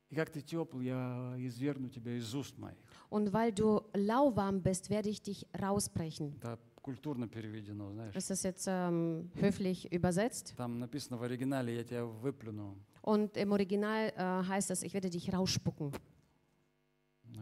A: И как ты тепл, я извергну тебя из уст моих.
B: Und weil du lauwarm bist, werde ich dich rausbrechen.
A: Это культурно переведено, знаешь.
B: Das ist jetzt ähm, höflich übersetzt.
A: Там написано в оригинале, я тебя выплюну.
B: Und im Original äh, heißt das, ich werde dich rausspucken.
A: Да.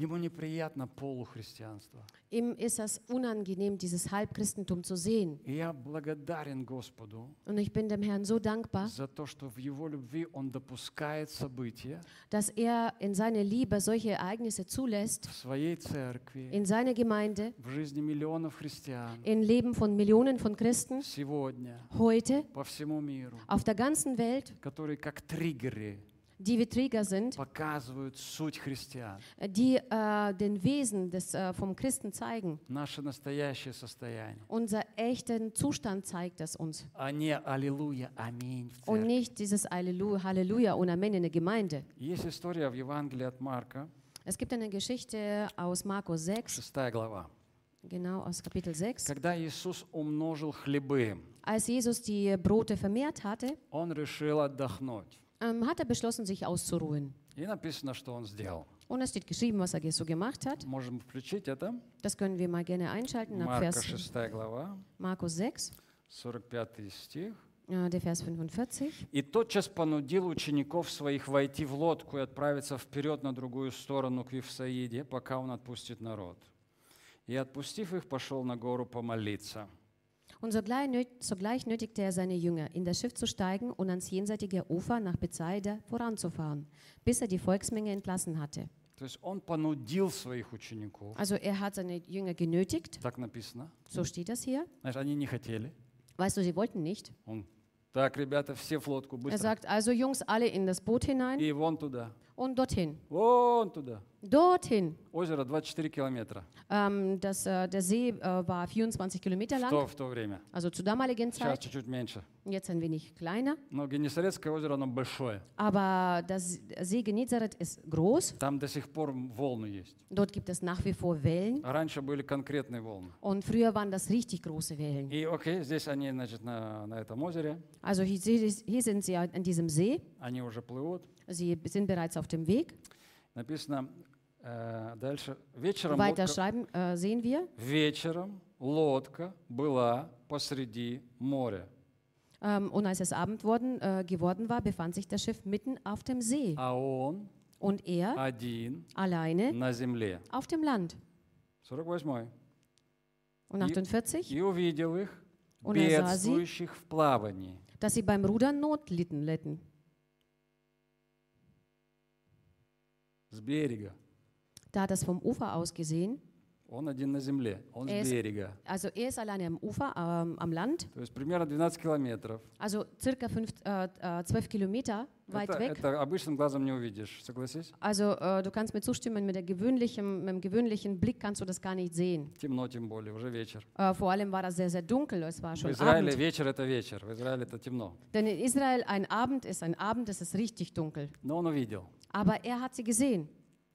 A: Ему неприятно полухристианство.
B: Ihm ist es unangenehm, dieses Halbchristentum zu sehen.
A: И я благодарен Господу
B: Und ich bin dem Herrn so dankbar,
A: за то, что в Его любви Он допускает события
B: dass er in seiner Liebe solche Ereignisse zulässt,
A: в своей церкви,
B: in seiner Gemeinde,
A: в жизни миллионов христиан
B: im Leben von Millionen von Christen,
A: сегодня
B: heute,
A: по всему миру,
B: auf der ganzen Welt,
A: которые как триггеры
B: die wie Träger sind,
A: показывают суть христиан,
B: die äh, den Wesen des, äh, vom Christen zeigen.
A: наше настоящее состояние,
B: Unser echten Zustand zeigt es uns.
A: а не аллилуйя, аминь в
B: Und
A: церкви.
B: nicht dieses Halleluja, Halleluja und Amen in der Gemeinde.
A: Есть история в Евангелии от Марка,
B: Es gibt eine Geschichte aus Markus 6,
A: 6 глава,
B: genau aus Kapitel 6.
A: когда Иисус умножил хлебы,
B: Als Jesus die Brote vermehrt hatte,
A: Он решил отдохнуть.
B: Ähm, hat er beschlossen, sich auszuruhen.
A: И написано, что Он сделал.
B: Und es steht geschrieben, was er so gemacht hat.
A: Можем включить это.
B: Das können wir mal gerne einschalten ab
A: Марка
B: Vers
A: 6 глава,
B: Markus 6,
A: 45 стих.
B: äh, der Vers 45.
A: «И тотчас понудил учеников своих войти в лодку и отправиться вперед на другую сторону к Евсаиде, пока он отпустит народ. И, отпустив их, пошел на гору помолиться.
B: Und sogleich, nöt, sogleich nötigte er seine Jünger, in das Schiff zu steigen und ans jenseitige Ufer nach Bethsaida voranzufahren, bis er die Volksmenge entlassen hatte.
A: То есть он понудил своих учеников,
B: Also er hat seine Jünger genötigt,
A: так написано.
B: so steht das hier.
A: Знаешь, они не хотели.
B: Weißt du, sie wollten nicht.
A: Он, так, ребята, все в лодку,
B: Er
A: быстро.
B: sagt also, Jungs, alle in das Boot hinein
A: И вон туда,
B: und dorthin.
A: вон туда.
B: Dorthin.
A: Озеро 24 километра
B: Ähm, das, äh, der See äh, war 24 Kilometer
A: в
B: lang,
A: то, в то время.
B: also zur damaligen
A: Сейчас
B: Zeit.
A: чуть-чуть меньше.
B: Jetzt ein wenig kleiner.
A: Но Генесарецкое озеро, оно большое.
B: Aber das See Genezareth ist groß.
A: Там до сих пор волны есть.
B: Dort gibt es nach wie vor Wellen.
A: А раньше были конкретные волны.
B: Und früher waren das richtig große Wellen.
A: И окей, здесь они, значит, на, на этом озере,
B: Also hier, hier sind sie an diesem See.
A: они уже плывут.
B: Sie sind bereits auf dem Weg.
A: Написано э, дальше. Вечером
B: Weiter
A: лодка,
B: schreiben äh, sehen wir.
A: вечером лодка была посреди моря.
B: Ähm, und als es Abend worden, äh, geworden war, befand sich das Schiff mitten auf dem See.
A: А он
B: Und er
A: один
B: alleine
A: на земле.
B: auf dem Land.
A: 48.
B: Und 48,
A: И увидел их,
B: Und er sah sie.
A: бедствующих в плавании.
B: dass sie beim Rudern Not litten. litten. Da hat das vom Ufer aus gesehen.
A: Он один на земле, он
B: Er
A: с
B: ist-
A: берега.
B: Also er ist alleine am Ufer, ähm, am Land.
A: То есть примерно 12 километров.
B: Also circa fünf, äh, äh, 12 Kilometer weit
A: Это,
B: weg.
A: это обычным глазом не увидишь, согласись?
B: Also äh, du kannst mir zustimmen, mit, der gewöhnlichen, mit dem gewöhnlichen Blick kannst du das gar nicht sehen.
A: Темно тем более, уже вечер.
B: Äh, vor allem war das sehr, sehr dunkel, es war
A: В
B: schon
A: Израиле
B: Abend.
A: вечер это вечер, в Израиле это темно.
B: Denn in Israel ein Abend ist ein Abend, es ist richtig dunkel.
A: Но он увидел
B: Aber er hat sie gesehen,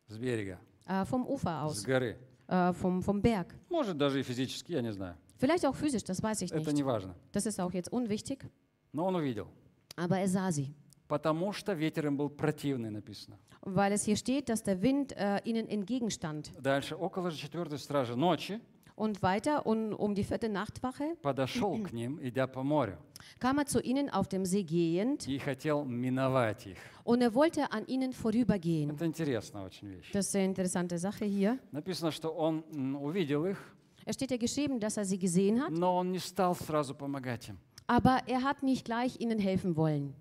A: с берега,
B: äh, vom Ufer
A: с
B: aus,
A: горы.
B: Äh, vom, vom Berg.
A: Может даже и физически, я не знаю.
B: Vielleicht auch physisch, das weiß ich
A: Это
B: nicht.
A: не важно.
B: Das ist auch jetzt unwichtig.
A: Но он увидел.
B: Aber er sah sie.
A: Потому что ветер им был противный, написано.
B: Weil es hier steht, dass der Wind äh, ihnen entgegenstand.
A: Дальше, около четвертой стражи ночи
B: Und weiter, und um die vierte Nachtwache,
A: подошел к ним, идя по морю,
B: kam er zu ihnen auf dem See gehend
A: и хотел миновать их.
B: und er wollte an ihnen vorübergehen.
A: Это интересная очень вещь.
B: Das ist eine interessante Sache hier.
A: Написано, что он м, увидел их,
B: Es steht ja geschrieben, dass er sie gesehen hat,
A: но он не стал сразу помогать им.
B: aber er hat nicht gleich ihnen helfen wollen.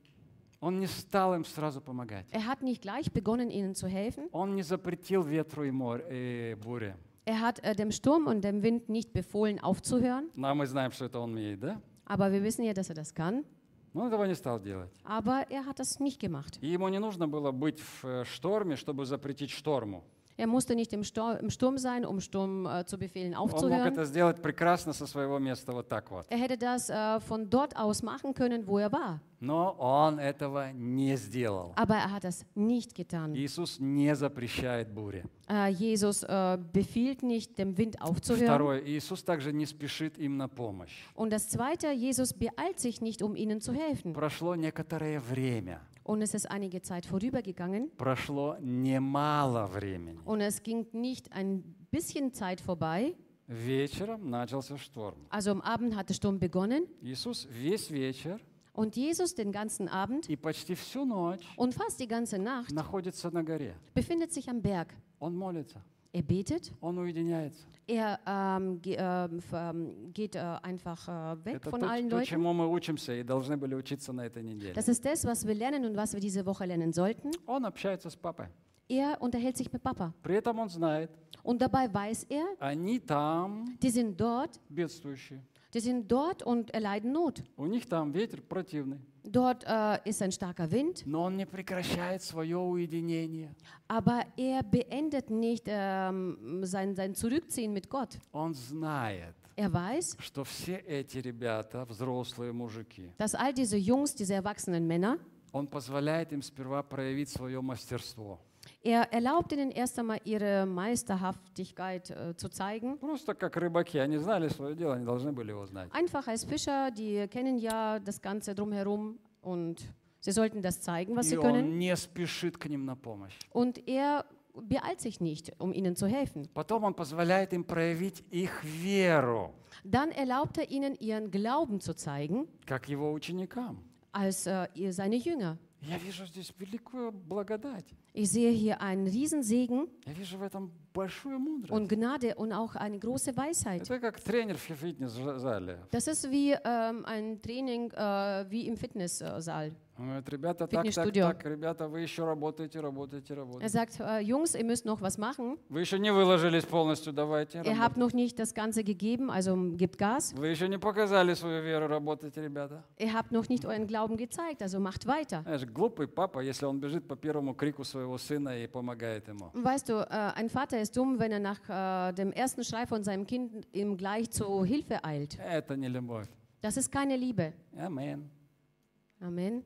A: Он не стал им сразу помогать.
B: Er hat nicht gleich begonnen, ihnen zu helfen.
A: Он не запретил ветру и, море, и буре.
B: Er hat äh, dem Sturm und dem Wind nicht befohlen, aufzuhören.
A: Но мы знаем, что это он умеет, да?
B: Aber wir wissen ja, dass er das kann.
A: Но он этого не стал делать.
B: Aber er hat das nicht gemacht.
A: И ему не нужно было быть в э, шторме, чтобы запретить шторму.
B: Er musste nicht im, Stor im Sturm sein, um Sturm äh, zu befehlen,
A: Он мог
B: aufzuhören.
A: это сделать прекрасно со своего места, вот так вот.
B: Er hätte das äh, von dort aus machen können, wo er war.
A: Но он этого не сделал.
B: Aber er hat das nicht getan.
A: Иисус не запрещает буре.
B: Äh, Jesus äh, befiehlt nicht, dem Wind aufzuhören.
A: Второе, Иисус также не спешит им на помощь.
B: Und das Zweite, Jesus beeilt sich nicht, um ihnen zu helfen.
A: Прошло некоторое время,
B: Und es ist einige Zeit vorübergegangen.
A: прошло немало времени.
B: Und es ging nicht ein bisschen Zeit vorbei.
A: Вечером начался шторм.
B: Also am Abend hat der Sturm begonnen.
A: Иисус весь вечер
B: Und Jesus den ganzen Abend
A: и почти всю ночь
B: und fast die ganze Nacht
A: находится на горе.
B: befindet sich am Berg.
A: Он молится,
B: Er betet,
A: он уединяется.
B: er ähm, ge ähm, f- ähm, geht äh, einfach äh, weg
A: Это
B: von
A: то,
B: allen
A: то,
B: Leuten.
A: чему мы учимся и должны были учиться на этой неделе.
B: Das ist das, was wir lernen und was wir diese Woche lernen sollten.
A: Он общается с папой.
B: Er unterhält sich mit Papa.
A: При этом он знает,
B: Und dabei weiß er,
A: они там
B: die sind dort,
A: бедствующие.
B: die sind dort und erleiden Not.
A: У них там ветер противный.
B: Dort äh, ist ein starker Wind,
A: Но он не прекращает свое уединение.
B: aber er beendet nicht ähm, sein, sein Zurückziehen mit Gott.
A: Он знает,
B: Er weiß,
A: что все эти ребята, взрослые мужики,
B: dass all diese Jungs, diese erwachsenen Männer,
A: он позволяет им сперва проявить свое мастерство.
B: Er erlaubt ihnen erst einmal ihre Meisterhaftigkeit äh, zu zeigen. Einfach als Fischer, die kennen ja das Ganze drumherum und sie sollten das zeigen, was sie können. Und er beeilt sich nicht, um ihnen zu helfen. Dann erlaubt er ihnen, ihren Glauben zu zeigen, als äh, seine Jünger. Ich sehe hier einen Riesensegen und Gnade und auch eine große Weisheit. Das ist wie ähm, ein Training äh, wie im Fitnesssaal.
A: Fitnessstudio.
B: Er sagt, «Äh, Jungs, ihr müsst noch was machen. Ihr habt noch nicht das Ganze gegeben, also gebt Gas. Ihr habt noch nicht euren Glauben gezeigt, also macht weiter. Weißt du, äh, ein Vater ist dumm, wenn er nach äh, dem ersten Schrei von seinem Kind ihm gleich zu Hilfe eilt. Das ist keine Liebe.
A: Amen.
B: Amen.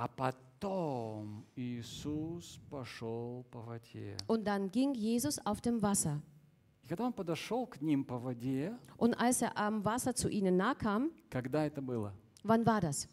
A: А потом Иисус пошел по воде.
B: Und dann ging Jesus auf dem Wasser.
A: И когда он подошел к ним по воде,
B: Und als er am Wasser zu ihnen nahe kam,
A: когда это было?
B: wann war das?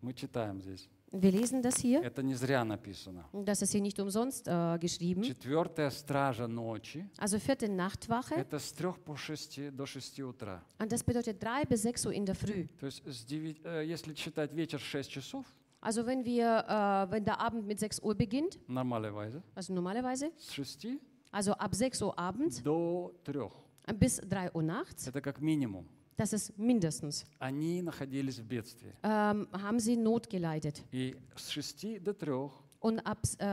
A: Мы читаем здесь.
B: Wir lesen das hier.
A: Это не зря написано.
B: Das ist hier nicht umsonst äh, geschrieben.
A: Четвертая стража ночи
B: Also vierte Nachtwache. –
A: это с трех по шести до шести утра.
B: Und das bedeutet drei bis sechs Uhr in der Früh.
A: То есть с девять- э, если читать вечер 6 часов,
B: Also wenn wir, äh, wenn der Abend mit 6 Uhr beginnt,
A: нормальная
B: also normalerweise,
A: с 6
B: also ab 6 Uhr abends
A: до 3.
B: bis 3 Uhr nachts,
A: Это как минимум.
B: das ist mindestens,
A: Они находились в бедствии.
B: ähm, haben sie Not geleitet.
A: И с 6 до 3
B: Und ab, äh,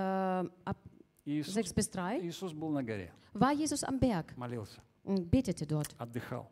B: ab
A: Иисус,
B: 6 bis 3
A: Иисус был на горе,
B: war Jesus am Berg
A: молился,
B: und betete dort,
A: отдыхал,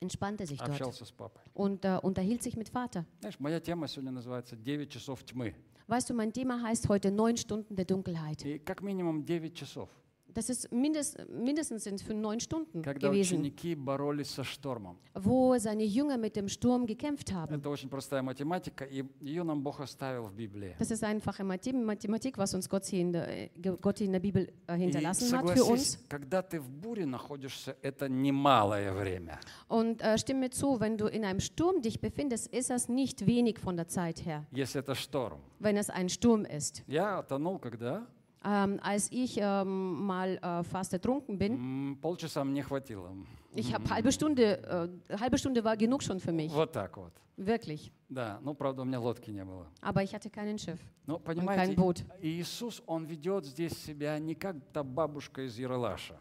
B: entspannte sich dort
A: общался с папой.
B: und äh, unterhielt sich mit Vater.
A: Знаешь, моя тема сегодня называется «9 часов тьмы».
B: Weißt du, mein Thema heißt heute neun Stunden der Dunkelheit.
A: И как минимум 9 часов,
B: Das ist mindest, mindestens sind für neun Stunden
A: когда
B: gewesen,
A: ученики боролись со штормом.
B: wo seine Jünger mit dem Sturm gekämpft haben.
A: Это очень простая математика, и ее нам Бог оставил в Библии.
B: Das ist einfache Mathe- Mathematik, was uns Gott hier in der, äh, Gott hier in der Bibel äh,
A: И
B: hinterlassen hat für
A: согласись,
B: uns.
A: когда ты в буре находишься, это немалое время.
B: Und äh, stimme mir zu, wenn du in einem Sturm dich befindest, ist das nicht wenig von der Zeit her,
A: Если это шторм.
B: wenn es ein Sturm ist.
A: Я тонул, когда
B: Ähm, als ich ähm, mal äh, fast ertrunken bin,
A: м, полчаса мне хватило.
B: ich habe halbe Stunde, äh, halbe Stunde war genug schon für mich,
A: Вот так вот.
B: wirklich.
A: Да, ну, правда, у меня лодки не было.
B: Aber ich hatte keinen Schiff
A: Но,
B: und kein
A: понимаете,
B: Boot.
A: Иисус, Он ведет здесь себя не как та бабушка из Яралаша.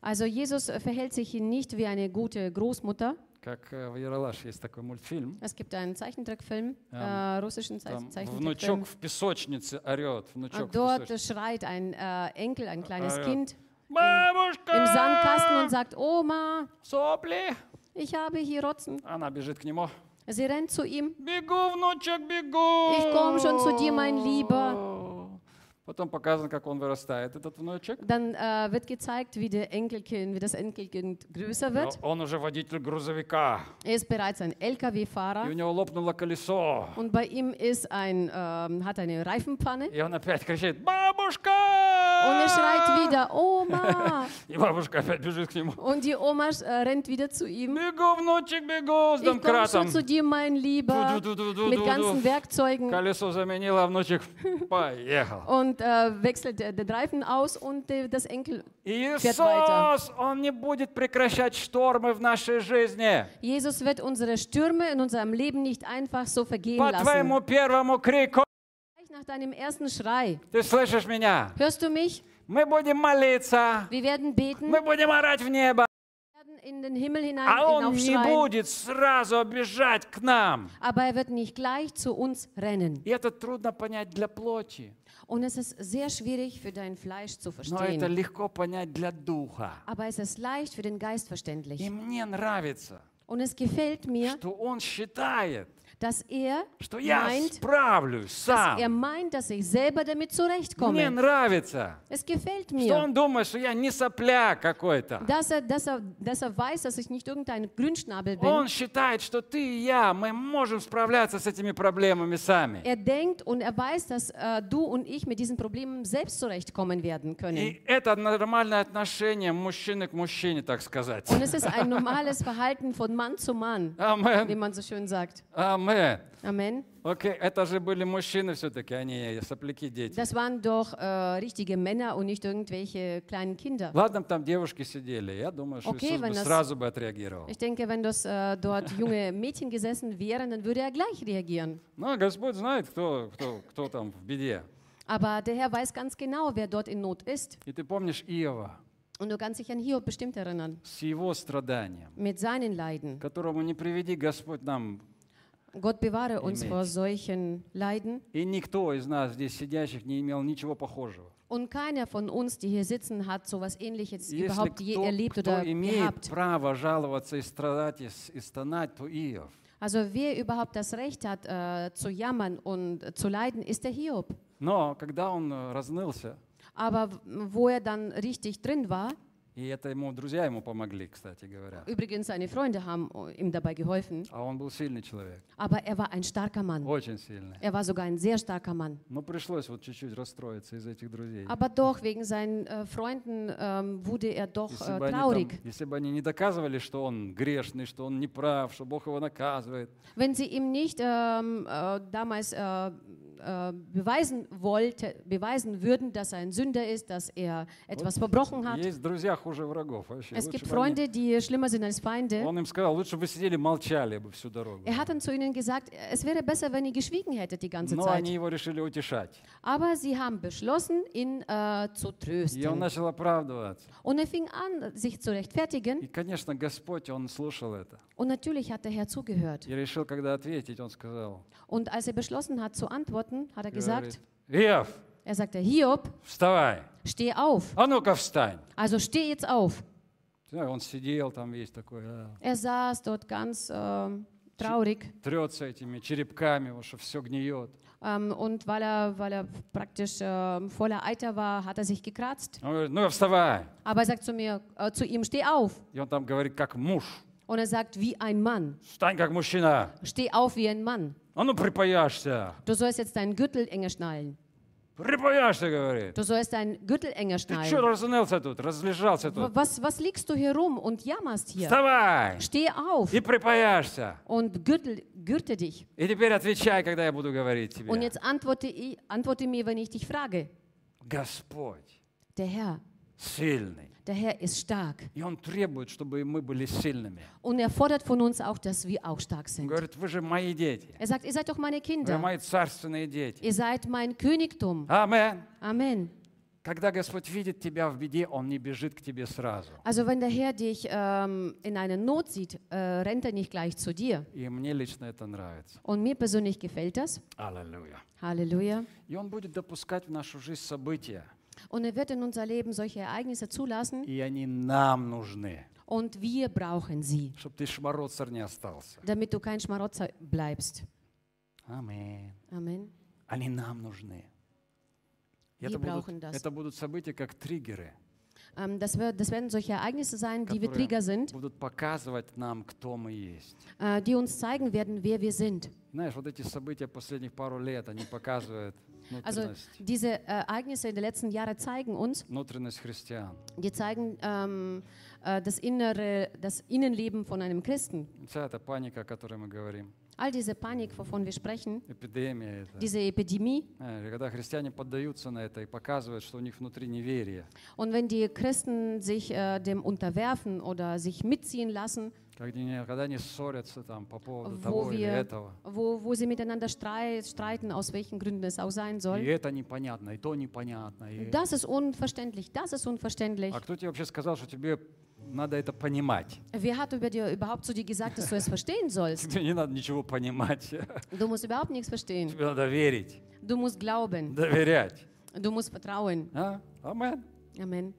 B: Also Jesus äh, verhält sich hier nicht wie eine gute Großmutter.
A: Как э, в Яралаше есть такой мультфильм.
B: Es gibt einen Zeichentrickfilm,
A: Ja.
B: äh, russischen Ze
A: Там
B: Zeichentrickfilm.
A: внучок в песочнице орет. Внучок
B: Und
A: в
B: dort
A: песочнице.
B: schreit ein äh, Enkel, ein kleines
A: Ah, ja.
B: Kind
A: Бабушка!
B: im Sandkasten und sagt, Oma,
A: Сопли!
B: ich habe hier Rotzen.
A: Она бежит к нему.
B: Sie rennt zu ihm.
A: Бегу, внучек, бегу!
B: Ich komm schon zu dir, mein Lieber.
A: Потом показано, как он вырастает, этот внучек.
B: Dann äh, wird gezeigt, wie, der Enkelkind, wie das Enkelkind größer wird.
A: Он уже водитель грузовика.
B: Er ist bereits ein
A: И
B: LKW-Fahrer
A: у него лопнуло колесо.
B: und bei ihm ist ein, ähm, hat eine Reifenpanne.
A: И он опять кричит, бабушка!
B: Und er schreit wieder, Oma.
A: И бабушка опять бежит к нему.
B: Und die Oma äh, rennt wieder zu ihm.
A: Бегу, внучек, бегу с
B: Ich komme
A: домкратом.
B: schon zu dir, mein Lieber, mit ganzen Werkzeugen.
A: Колесо заменила, внучек поехал.
B: Und äh, wechselt der, der Reifen aus und äh, das Enkel. Fährt weiter.
A: Иисус, Он не будет прекращать штормы в нашей жизни.
B: Jesus wird unsere Stürme in unserem Leben nicht einfach so vergehen
A: По
B: lassen.
A: твоему первому крику,
B: Gleich nach deinem ersten Schrei.
A: ты слышишь меня?
B: Hörst du mich?
A: Мы будем молиться,
B: Wir werden beten,
A: мы будем орать в небо,
B: werden in den Himmel hinein
A: а Он не
B: hinaufschreien,
A: будет сразу бежать к нам.
B: aber er wird nicht gleich zu uns rennen.
A: И это трудно понять для плоти,
B: Und es ist sehr schwierig für dein Fleisch zu
A: но это
B: verstehen.
A: легко понять для духа.
B: Aber es ist leicht für den Geist verständlich.
A: И мне нравится,
B: Und es gefällt mir,
A: что Он считает,
B: dass er
A: что я
B: meint,
A: справлюсь
B: dass er
A: сам.
B: meint, dass ich selber damit
A: Мне
B: zurechtkomme.
A: нравится,
B: Es gefällt
A: что
B: mir,
A: Он думает, что я не сопля какой-то.
B: dass er, dass, er, dass er weiß, dass ich nicht irgendein Grünschnabel
A: Он
B: bin.
A: считает, что ты и я, мы можем справляться с этими проблемами сами.
B: Er denkt und er weiß, dass äh, du und ich mit diesen Problemen selbst zurechtkommen werden können.
A: И это нормальное отношение мужчины к мужчине, так сказать.
B: Und es ist ein normales Verhalten von Mann zu Mann, wie
A: Амен.
B: man so schön sagt.
A: Амен. Амен.
B: Amen.
A: Окей, это же были мужчины все-таки, они сопляки дети.
B: Das waren doch äh, richtige Männer und nicht irgendwelche kleinen Kinder.
A: Ладно, там девушки сидели, я думаю, что
B: Окей,
A: Иисус бы
B: das-
A: сразу бы отреагировал.
B: Ich denke, wenn das äh, dort junge Mädchen gesessen wären, dann würde er gleich reagieren.
A: Но Господь знает, кто, кто, кто там в беде.
B: Aber der Herr weiß ganz genau, wer dort in Not ist.
A: И ты помнишь Иова
B: Und du kannst dich an Hiob bestimmt erinnern.
A: с его страданием,
B: Mit seinen Leiden.
A: которому не приведи Господь нам.
B: Gott bewahre uns
A: Amen.
B: vor solchen Leiden.
A: И никто из нас здесь сидящих не имел ничего похожего.
B: Und keiner von uns, die hier sitzen, hat sowas Ähnliches
A: Если
B: überhaupt je
A: кто,
B: erlebt
A: кто
B: oder
A: имеет
B: gehabt.
A: право жаловаться и страдать и, с- и стонать, то Иов.
B: Also wer überhaupt das Recht hat, äh, zu jammern und äh, zu leiden, ist der Hiob.
A: Но когда он э, разнылся,
B: Aber w- wo er dann richtig drin war,
A: и это ему друзья ему помогли, кстати говоря,
B: übrigens seine Freunde haben ihm dabei geholfen,
A: а он был сильный человек,
B: aber er war ein starker Mann.
A: очень сильный.
B: Er war sogar ein sehr starker Mann.
A: Но пришлось вот чуть-чуть расстроиться из этих друзей.
B: Aber doch, wegen seinen äh, Freunden ähm, wurde er doch
A: Если
B: äh,
A: они там-
B: traurig.
A: если бы они не доказывали, что он грешный, что он неправ, что Бог его наказывает,
B: Wenn sie ihm nicht ähm, äh, damals äh, äh, beweisen wollte, beweisen würden, dass er ein Sünder ist, dass er etwas verbrochen hat.
A: есть друзья хуже врагов. Вообще.
B: Es
A: Лучше
B: gibt
A: бы они-
B: Freunde, die schlimmer sind als Feinde.
A: Он им сказал, лучше бы вы сидели, молчали бы всю дорогу.
B: Er hat dann zu ihnen gesagt, es wäre besser, wenn ihr geschwiegen hättet die ganze
A: Но они
B: Zeit.
A: его решили утешать.
B: Aber sie haben beschlossen, ihn äh, zu
A: И он
B: trösten.
A: начал оправдываться.
B: Und er fing an, sich zu rechtfertigen.
A: И, конечно, Господь, Он слушал это.
B: Und natürlich hat der Herr zugehört.
A: И решил, когда ответить, Он сказал,
B: Und als er beschlossen hat zu antworten, Leuten hat er gesagt, er sagte, Hiob, steh auf. Also steh jetzt auf. Er saß dort ganz äh, traurig. Ähm, und weil er, weil er praktisch äh, voller Eiter war, hat er sich gekratzt. Aber er sagt zu, mir, äh, zu ihm, steh auf. Und er sagt, wie ein Mann. Steh auf wie ein Mann.
A: А ну припаяшься.
B: Du sollst jetzt deinen Gürtel enger schnallen.
A: Припаяшься, говорит.
B: Du sollst deinen Gürtel enger
A: Ты что
B: schnallen.
A: разнылся тут, разлежался
B: W-
A: тут?
B: Was, was liegst du hier rum und jammerst hier?
A: Вставай
B: Steh auf
A: и припаяшься.
B: und gürtel, gürte dich.
A: И теперь отвечай, когда я буду говорить тебе.
B: Und jetzt antworte, ich, antworte mir, wenn ich dich frage.
A: Господь
B: Der Herr,
A: сильный.
B: der Herr ist stark.
A: И Он требует, чтобы мы были сильными.
B: Und er fordert von uns auch, dass wir auch stark
A: Он
B: sind.
A: говорит, вы же мои дети.
B: Er sagt, ihr seid doch meine
A: Вы
B: Kinder.
A: мои царственные дети.
B: Ihr seid mein Königtum.
A: Амен.
B: Amen.
A: Когда Господь видит тебя в беде, Он не бежит к тебе сразу.
B: Also wenn der Herr dich ähm, in einer Not sieht, äh, rennt er nicht gleich zu dir.
A: И мне lично это нравится.
B: Und mir persönlich gefällt das.
A: Аллилуйя.
B: Halleluja.
A: И Он будет допускать в нашу жизнь события,
B: Und er wird in unser Leben solche Ereignisse zulassen
A: и они нам нужны,
B: und wir brauchen sie,
A: чтобы ты шмароцар не остался.
B: damit du kein Schmarotzer bleibst.
A: Аминь.
B: Amen.
A: Они нам нужны. И
B: Wir
A: это
B: brauchen
A: будут,
B: das.
A: это будут события как триггеры,
B: Ähm, das, wird, das werden solche Ereignisse sein, die wie
A: которые
B: Trigger sind,
A: будут показывать нам, кто мы есть.
B: äh, die uns zeigen werden, wer wir sind.
A: Знаешь, вот эти события последних пару лет, они показывают
B: Also
A: внутренность,
B: diese äh, Ereignisse in den letzten Jahren zeigen uns,
A: внутренность христиан.
B: die zeigen ähm, äh, das, innere, das Innenleben von einem Christen.
A: Вся эта паника, о которой мы говорим,
B: All diese Panik, wovon wir sprechen,
A: эпидемия, это,
B: diese Epidemie.
A: Знаешь, когда христиане поддаются на это и показывают, что у них внутри неверие,
B: Und wenn die Christen sich äh, dem unterwerfen oder sich mitziehen lassen,
A: когда они, когда они ссорятся там по поводу того
B: wo,
A: или
B: wir,
A: этого,
B: wo, wo sie miteinander streit, streiten, aus welchen Gründen es auch sein
A: и
B: soll.
A: это непонятно, и то непонятно. и-
B: Das ist unverständlich, das ist unverständlich.
A: А кто тебе вообще сказал, что тебе надо это понимать?
B: Wer hat über dir überhaupt zu dir gesagt, dass du es verstehen sollst?
A: Тебе не надо ничего понимать.
B: Du musst überhaupt nichts verstehen.
A: Тебе надо верить,
B: Du musst glauben.
A: доверять.
B: Du musst vertrauen.
A: А? Амен.
B: Amen.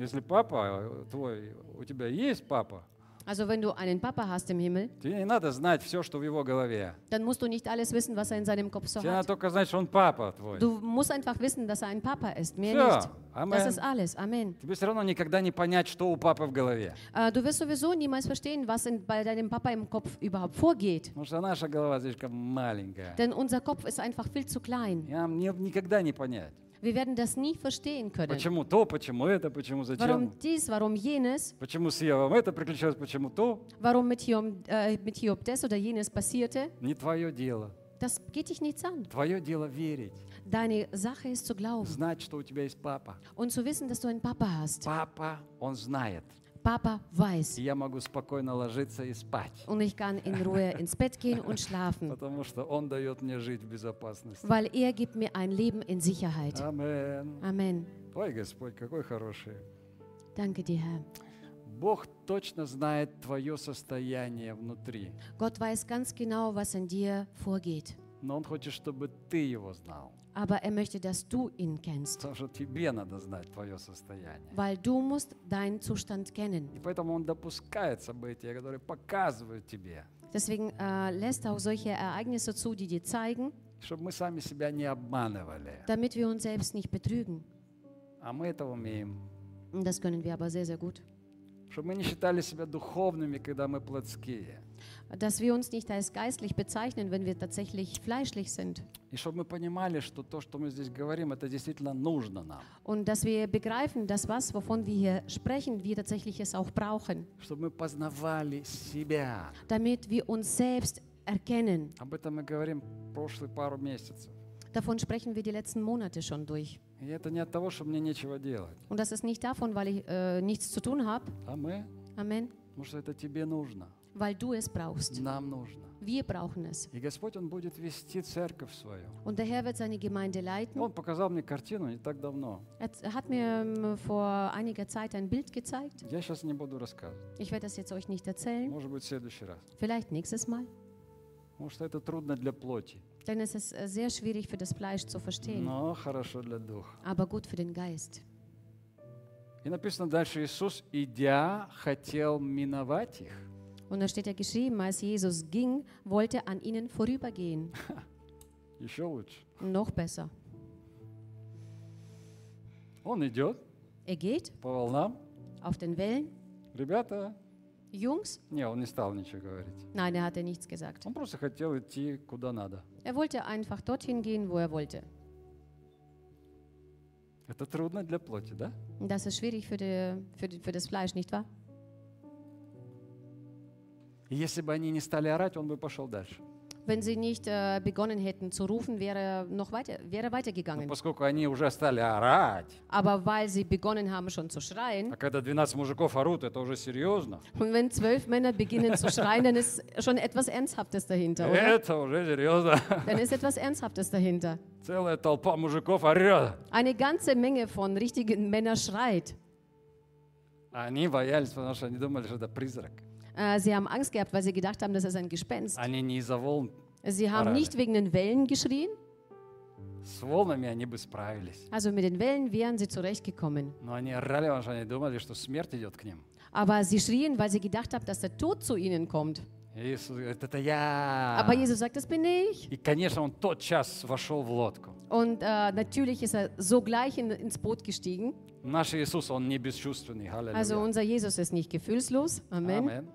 A: Если папа э, твой, у тебя есть папа,
B: Also wenn du einen Papa hast im Himmel,
A: тебе не надо знать все, что в его голове.
B: dann musst du nicht alles wissen, was er in seinem Kopf so
A: Тебе надо
B: hat.
A: только знать, что он папа твой.
B: Du musst einfach wissen, dass er ein Papa ist, mehr
A: Всё.
B: nicht.
A: Amen.
B: Das ist alles. Amen.
A: Тебе все равно никогда не понять, что у папы в голове.
B: Äh, Du wirst sowieso niemals verstehen, was in, bei deinem Papa im Kopf überhaupt vorgeht.
A: Потому что наша голова слишком маленькая.
B: Denn unser Kopf ist einfach viel zu klein.
A: Нам не- никогда не понять.
B: Wir werden das nie verstehen können.
A: Почему то, почему это, почему зачем?
B: Warum dies, warum jenes,
A: Почему с Евом это приключилось, почему то?
B: warum mit Hiob, äh, mit Hiob das oder jenes passierte,
A: Не твое дело.
B: das geht dich nichts an.
A: Твое дело верить,
B: Deine Sache ist zu glauben
A: знать, что у тебя есть папа.
B: und zu wissen, dass du einen Papa hast.
A: Папа, он знает.
B: Papa weiß.
A: И я могу спокойно ложиться и спать,
B: Und ich kann in Ruhe ins Bett gehen und schlafen,
A: потому что он дает мне жить в безопасности.
B: weil er gibt mir ein Leben in Sicherheit.
A: Амен.
B: Amen.
A: Ой, Господь, какой хороший.
B: Danke dir, Herr.
A: Бог точно знает твое состояние внутри,
B: Gott weiß ganz genau, was in dir vorgeht.
A: но Он хочет, чтобы ты его знал.
B: Aber er möchte, dass du ihn kennst,
A: Потому что тебе надо знать твое состояние.
B: weil du musst deinen Zustand kennen.
A: И поэтому Он допускает события, которые показывают тебе,
B: Deswegen äh, lässt auch solche Ereignisse zu, die dir zeigen,
A: чтобы мы сами себя не обманывали.
B: damit wir uns selbst nicht betrügen.
A: А мы это умеем.
B: Und das können wir aber sehr, sehr gut.
A: Чтобы мы не считали себя духовными, когда мы плотские.
B: dass wir uns nicht als geistlich bezeichnen, wenn wir tatsächlich fleischlich sind. Und dass wir begreifen, dass was, wovon wir hier sprechen, wir tatsächlich es auch brauchen. Damit wir uns selbst erkennen. Davon sprechen wir die letzten Monate schon durch. Und das ist nicht davon, weil ich äh, nichts zu tun habe.
A: Amen.
B: Amen.
A: Потому что это тебе нужно.
B: Weil du es brauchst.
A: Нам нужно.
B: Wir brauchen es.
A: И Господь, Он будет вести церковь свою.
B: Und der Herr wird seine Gemeinde leiten.
A: Он показал мне картину не так давно.
B: Er hat mir ähm, vor einiger Zeit ein Bild gezeigt.
A: Я сейчас не буду рассказывать.
B: Ich werde das jetzt euch nicht erzählen.
A: Может быть, в следующий раз.
B: Vielleicht nächstes Mal.
A: Потому что это трудно для плоти,
B: Denn es ist äh, sehr schwierig für das Fleisch zu verstehen.
A: но хорошо для духа.
B: Aber gut für den Geist.
A: И написано дальше, Иисус, идя, хотел миновать их.
B: Und da steht ja geschrieben, als Jesus ging, wollte er an ihnen vorübergehen.
A: Еще лучше.
B: Noch besser.
A: Он идет
B: Er geht
A: по волнам.
B: auf den Wellen.
A: Ребята,
B: Jungs?
A: не, он не стал ничего говорить.
B: Nein, er hatte nichts gesagt.
A: Он просто хотел идти куда надо.
B: Er wollte einfach dorthin gehen, wo er wollte.
A: Это трудно для плоти, да?
B: Das ist schwierig für, die, für, die, für das Fleisch, nicht wahr?
A: И если бы они не стали орать, он бы пошел дальше.
B: Wenn sie nicht äh, begonnen hätten zu rufen, wäre er noch weiter, wäre er
A: Но
B: weitergegangen.
A: поскольку они уже стали орать,
B: Aber weil sie begonnen haben schon zu schreien,
A: а когда 12 мужиков орут, это уже серьезно.
B: und wenn zwölf Männer beginnen zu schreien, dann ist schon etwas Ernsthaftes dahinter, oder?
A: Это уже серьезно.
B: Dann ist etwas Ernsthaftes dahinter.
A: Целая толпа мужиков орет.
B: Eine ganze Menge von richtigen Männern schreit.
A: Они боялись, потому что они думали, что это призрак.
B: Äh, sie haben Angst gehabt, weil sie gedacht haben, das ist ein Gespenst.
A: Они не из-за волн.
B: Sie haben
A: Orale.
B: nicht wegen den Wellen geschrien,
A: С волнами они бы справились.
B: also mit den Wellen wären sie zurechtgekommen.
A: Но они орали, потому что они думали, что смерть идет к ним.
B: Aber sie schrien, weil sie gedacht haben, dass der Tod zu ihnen kommt.
A: И Иисус говорит, это я.
B: Aber Jesus sagt, das bin ich.
A: И, конечно, он тотчас вошел в лодку.
B: Und äh, natürlich ist er sogleich in, ins Boot gestiegen.
A: Наш Иисус, он не бесчувственный. Аллилуйя.
B: Also unser Jesus ist nicht gefühlslos. Amen.
A: Амин.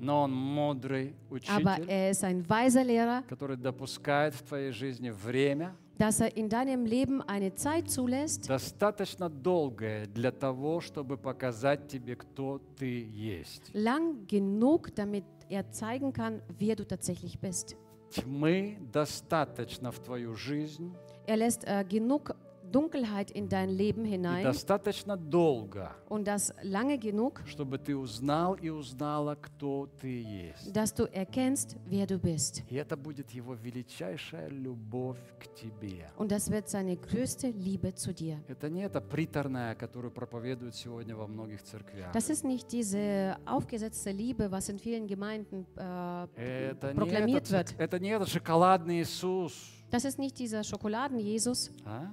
A: Но он мудрый
B: Aber
A: учитель,
B: er ist ein weiser Lehrer,
A: который допускает в твоей жизни время,
B: dass er in deinem Leben eine Zeit zulässt,
A: достаточно долгое для того, чтобы показать тебе, кто ты есть.
B: lang genug, damit er zeigen kann, wer du tatsächlich bist.
A: Тьмы достаточно в твою жизнь
B: Er lässt äh, genug Dunkelheit in dein Leben
A: и
B: hinein
A: достаточно долго,
B: und das lange genug,
A: чтобы ты узнал и узнала, кто ты есть.
B: dass du erkennst, wer du bist.
A: И это будет его величайшая любовь к тебе.
B: Und das wird seine größte Liebe zu dir.
A: Это не эта приторная, которую проповедуют сегодня во многих церквях.
B: Das ist nicht diese aufgesetzte Liebe, was in vielen Gemeinden äh,
A: Это не,
B: proklamiert
A: этот,
B: wird.
A: это не этот шоколадный Иисус.
B: Das ist nicht dieser Schokoladen-Jesus,
A: А?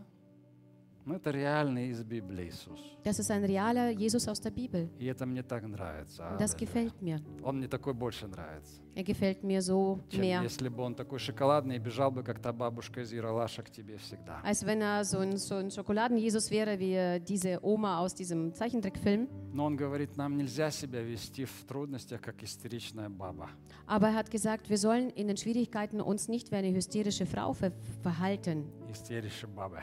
A: Ну, это реальный из Библии Иисус.
B: das ist ein realer Jesus aus der Bibel.
A: И это мне так нравится.
B: Das
A: Аллилуйя.
B: gefällt mir.
A: Он мне такой больше нравится.
B: Er gefällt mir so
A: Чем
B: mehr,
A: если бы он такой шоколадный и бежал бы, как та бабушка из Яралаша к тебе всегда.
B: als wenn er so ein, so ein Schokoladen-Jesus wäre, wie äh, diese Oma aus diesem Zeichentrickfilm.
A: Но он говорит, нам нельзя себя вести в трудностях, как истеричная баба.
B: Aber er hat gesagt, wir sollen in den Schwierigkeiten uns nicht wie eine hysterische Frau ver verhalten.
A: Истеричная баба.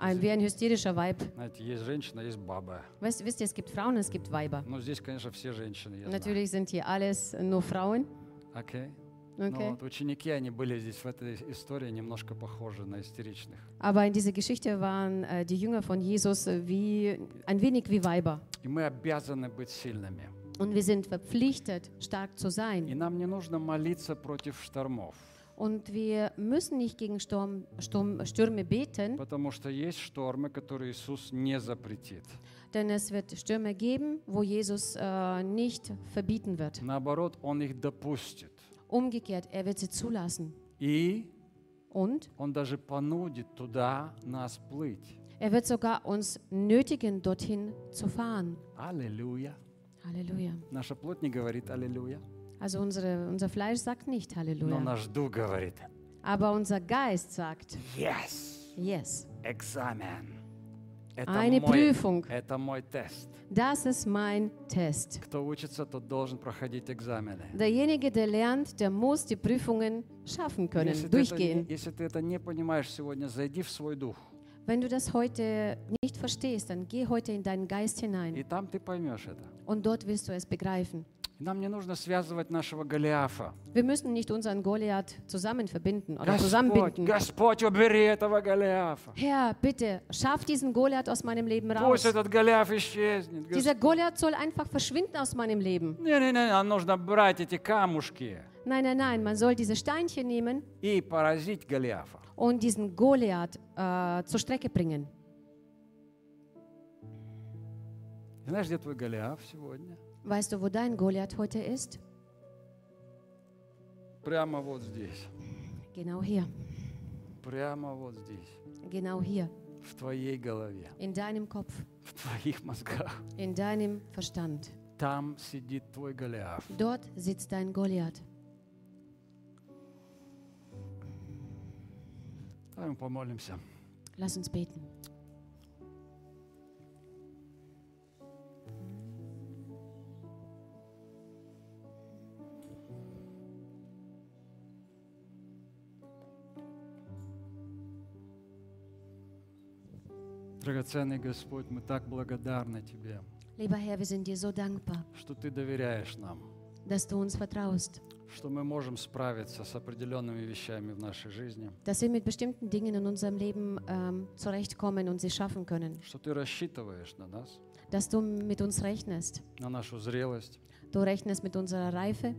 B: ein, wie ein hysterischer Weib.
A: Знаете, есть женщина, есть баба.
B: Weißt, wisst ihr, es gibt Frauen, es gibt Weiber.
A: Но здесь, конечно, все женщины. Я знаю.
B: Natürlich sind hier alles nur Frauen.
A: Окей. Но
B: Okay.
A: вот ученики, они были здесь в этой истории немножко похожи на истеричных.
B: Aber in dieser Geschichte waren äh, die Jünger von Jesus äh, wie, ein wenig wie Weiber.
A: И мы обязаны быть сильными.
B: Und wir sind verpflichtet, stark zu
A: И
B: sein.
A: нам не нужно молиться против штормов,
B: Und wir müssen nicht gegen Sturm, Sturm, Stürme beten,
A: потому что есть штормы, которые Иисус не запретит.
B: denn es wird Stürme geben, wo Jesus äh, nicht verbieten wird.
A: Наоборот, Он их допустит.
B: Umgekehrt, er wird sie zulassen.
A: И
B: Und
A: Он даже понудит туда нас плыть.
B: er wird sogar uns nötigen, dorthin zu fahren.
A: Аллилуйя.
B: Halleluja.
A: Наша плоть не говорит Аллилуйя,
B: Also unsere, unser Fleisch sagt nicht
A: но
B: Halleluja.
A: наш дух говорит
B: Aber unser Geist sagt
A: Yes!
B: Yes.
A: Экзамен. Это
B: Eine
A: мой,
B: Prüfung.
A: это мой тест.
B: Das ist mein Test.
A: Кто учится, тот должен проходить экзамены.
B: Derjenige, der lernt, der muss die Prüfungen schaffen können,
A: Если ты, это,
B: durchgehen.
A: не- если ты это не понимаешь сегодня, зайди в свой дух.
B: Wenn du das heute nicht verstehst, dann geh heute in deinen Geist
A: И
B: hinein
A: там ты поймешь это.
B: und dort wirst du es begreifen.
A: И Нам не нужно связывать нашего Голиафа.
B: Wir müssen nicht unseren Goliath zusammen verbinden oder
A: Господь,
B: zusammenbinden.
A: Господь, убери этого Голиафа.
B: Herr, bitte, schaff diesen Goliath aus meinem Leben
A: Пусть
B: raus.
A: этот Голиаф исчезнет. Гос-
B: Dieser Goliath soll einfach verschwinden aus meinem Leben.
A: Не-не-не, нам нужно брать эти камушки
B: Nein, nein, nein, man soll diese Steinchen nehmen
A: и поразить Голиафа.
B: und diesen Goliath äh, zur Strecke bringen.
A: Знаешь, где твой Голиаф сегодня?
B: Weißt du, wo dein Goliath heute ist?
A: Прямо вот здесь.
B: Genau hier.
A: Прямо вот здесь.
B: Genau hier.
A: В твоей голове.
B: In deinem Kopf.
A: В твоих мозгах.
B: In deinem Verstand.
A: Там сидит твой Голиаф.
B: Dort sitzt dein Goliath.
A: Давай мы помолимся.
B: Lass uns beten.
A: Драгоценный Господь, мы так благодарны Тебе,
B: Lieber Herr, wir sind dir so dankbar,
A: что Ты доверяешь нам,
B: dass du uns vertraust,
A: что мы можем справиться с определенными вещами в нашей жизни,
B: dass wir mit bestimmten Dingen in unserem Leben ähm, zurechtkommen und sie schaffen können,
A: что Ты рассчитываешь на нас,
B: dass du mit uns rechnest.
A: на нашу зрелость,
B: Du rechnest mit unserer Reife,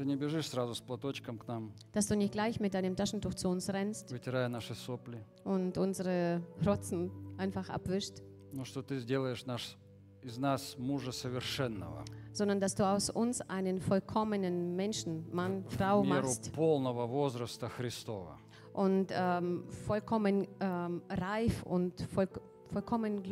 A: что не бежишь сразу с платочком к нам,
B: dass du nicht gleich mit deinem Taschentuch zu uns rennst
A: вытирая наши сопли,
B: und unsere Rotzen einfach abwischt,
A: но что Ты сделаешь наш, из нас мужа совершенного,
B: sondern dass du aus uns einen vollkommenen Menschen, Mann, Frau
A: меру
B: machst
A: полного возраста Христова.
B: und ähm, vollkommen ähm, reif und voll, vollkommen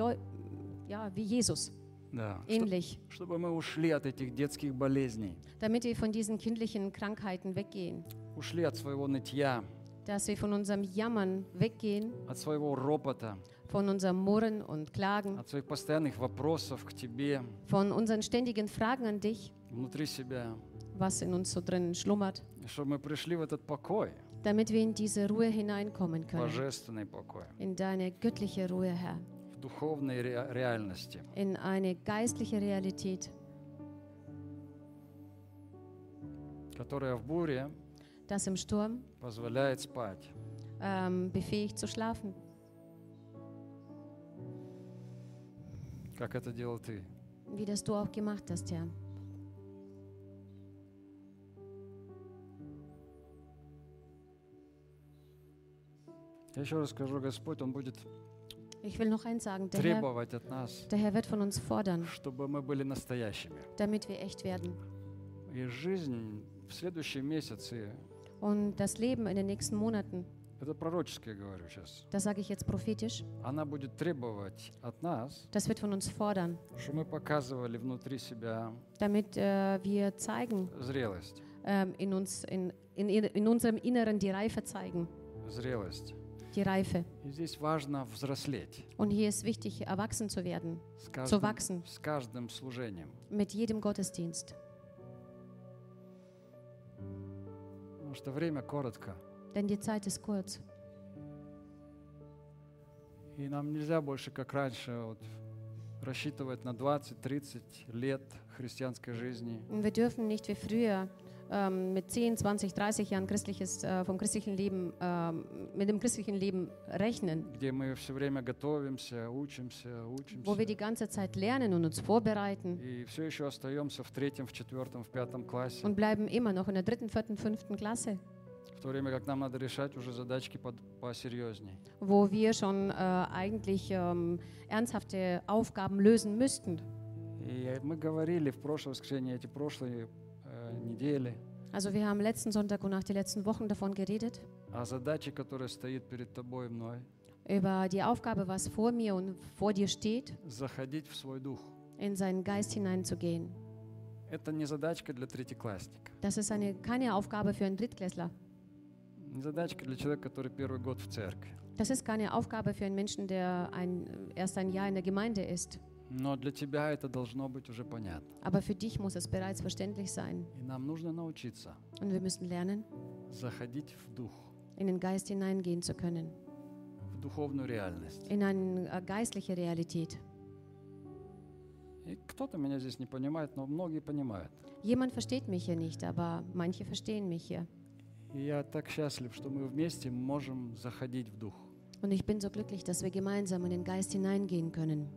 B: ja, wie Jesus,
A: Да. Что-
B: ähnlich,
A: чтобы мы ушли от этих детских болезней,
B: damit wir von diesen kindlichen Krankheiten weggehen,
A: ушли от своего нытья,
B: dass wir von unserem Jammern weggehen,
A: от своего ропота,
B: von unserem Murren und Klagen,
A: от своих постоянных вопросов к Тебе
B: von unseren ständigen Fragen an dich,
A: внутри себя,
B: was in uns so drin schlummert,
A: и чтобы мы пришли в этот покой,
B: damit wir in diese Ruhe hineinkommen können,
A: божественный покой,
B: in deine göttliche Ruhe, Herr,
A: В духовной ре- реальности,
B: in eine geistliche Realität,
A: которая в буре
B: das im Sturm
A: позволяет спать.
B: ähm, befähigt zu schlafen,
A: как это делал Ты.
B: wie das du auch gemacht hast, Herr.
A: Я еще раз скажу, Господь, Он будет
B: Ich will noch eins sagen, der Herr,
A: требовать от нас,
B: der Herr wird von uns fordern,
A: чтобы мы были настоящими.
B: damit wir echt werden.
A: И жизнь в следующие месяцы,
B: Und das Leben in den nächsten Monaten,
A: это пророческое говорю сейчас,
B: das sage ich jetzt prophetisch,
A: она будет требовать от нас,
B: das wird von uns fordern,
A: чтобы мы показывали внутри себя
B: damit äh, wir zeigen,
A: зрелость,
B: ähm, in, uns, in, in, in unserem Inneren die Reife zeigen,
A: зрелость.
B: die Reife.
A: И здесь важно взрослеть
B: Und hier ist wichtig, erwachsen zu werden,
A: с
B: zu
A: каждым,
B: wachsen
A: с каждым служением.
B: mit jedem Gottesdienst.
A: Потому что время коротко.
B: Denn die Zeit ist kurz.
A: И нам нельзя больше, как раньше, вот, рассчитывать на 20-30 лет христианской жизни.
B: Und wir dürfen nicht wie früher ähm, mit 10, 20, 30 Jahren christliches, äh, vom christlichen Leben, ähm, mit dem christlichen Leben rechnen,
A: где мы все время готовимся, учимся,
B: wo
A: учимся.
B: wir die ganze Zeit lernen und uns vorbereiten
A: И все еще остаемся в третьем, в четвертом, в пятом классе,
B: und bleiben immer noch in der dritten, vierten, fünften Klasse,
A: в то время как нам надо решать уже задачки под, посерьезней.
B: wo wir schon äh, eigentlich ähm, ernsthafte Aufgaben lösen müssten.
A: И мы говорили в прошлое воскресенье, эти прошлые э, недели,
B: also wir haben letzten Sonntag und auch die letzten Wochen davon geredet. Über die Aufgabe, was vor mir und vor dir steht. In seinen Geist hineinzugehen. Das ist eine, keine Aufgabe für einen Drittklässler. Das ist keine Aufgabe für einen Menschen, der ein, erst ein Jahr in der Gemeinde ist.
A: Но для тебя это должно быть уже понятно.
B: Aber für dich muss es bereits verständlich sein.
A: И нам нужно научиться
B: Und wir müssen lernen,
A: заходить в дух,
B: in den Geist hineingehen zu können.
A: в духовную реальность.
B: In eine äh, geistliche Realität.
A: И кто-то меня здесь не понимает, но многие понимают.
B: Jemand versteht mich hier nicht, aber manche verstehen mich hier.
A: И я так счастлив, что мы вместе можем заходить в дух.
B: Und ich bin so glücklich, dass wir gemeinsam in den Geist hineingehen können.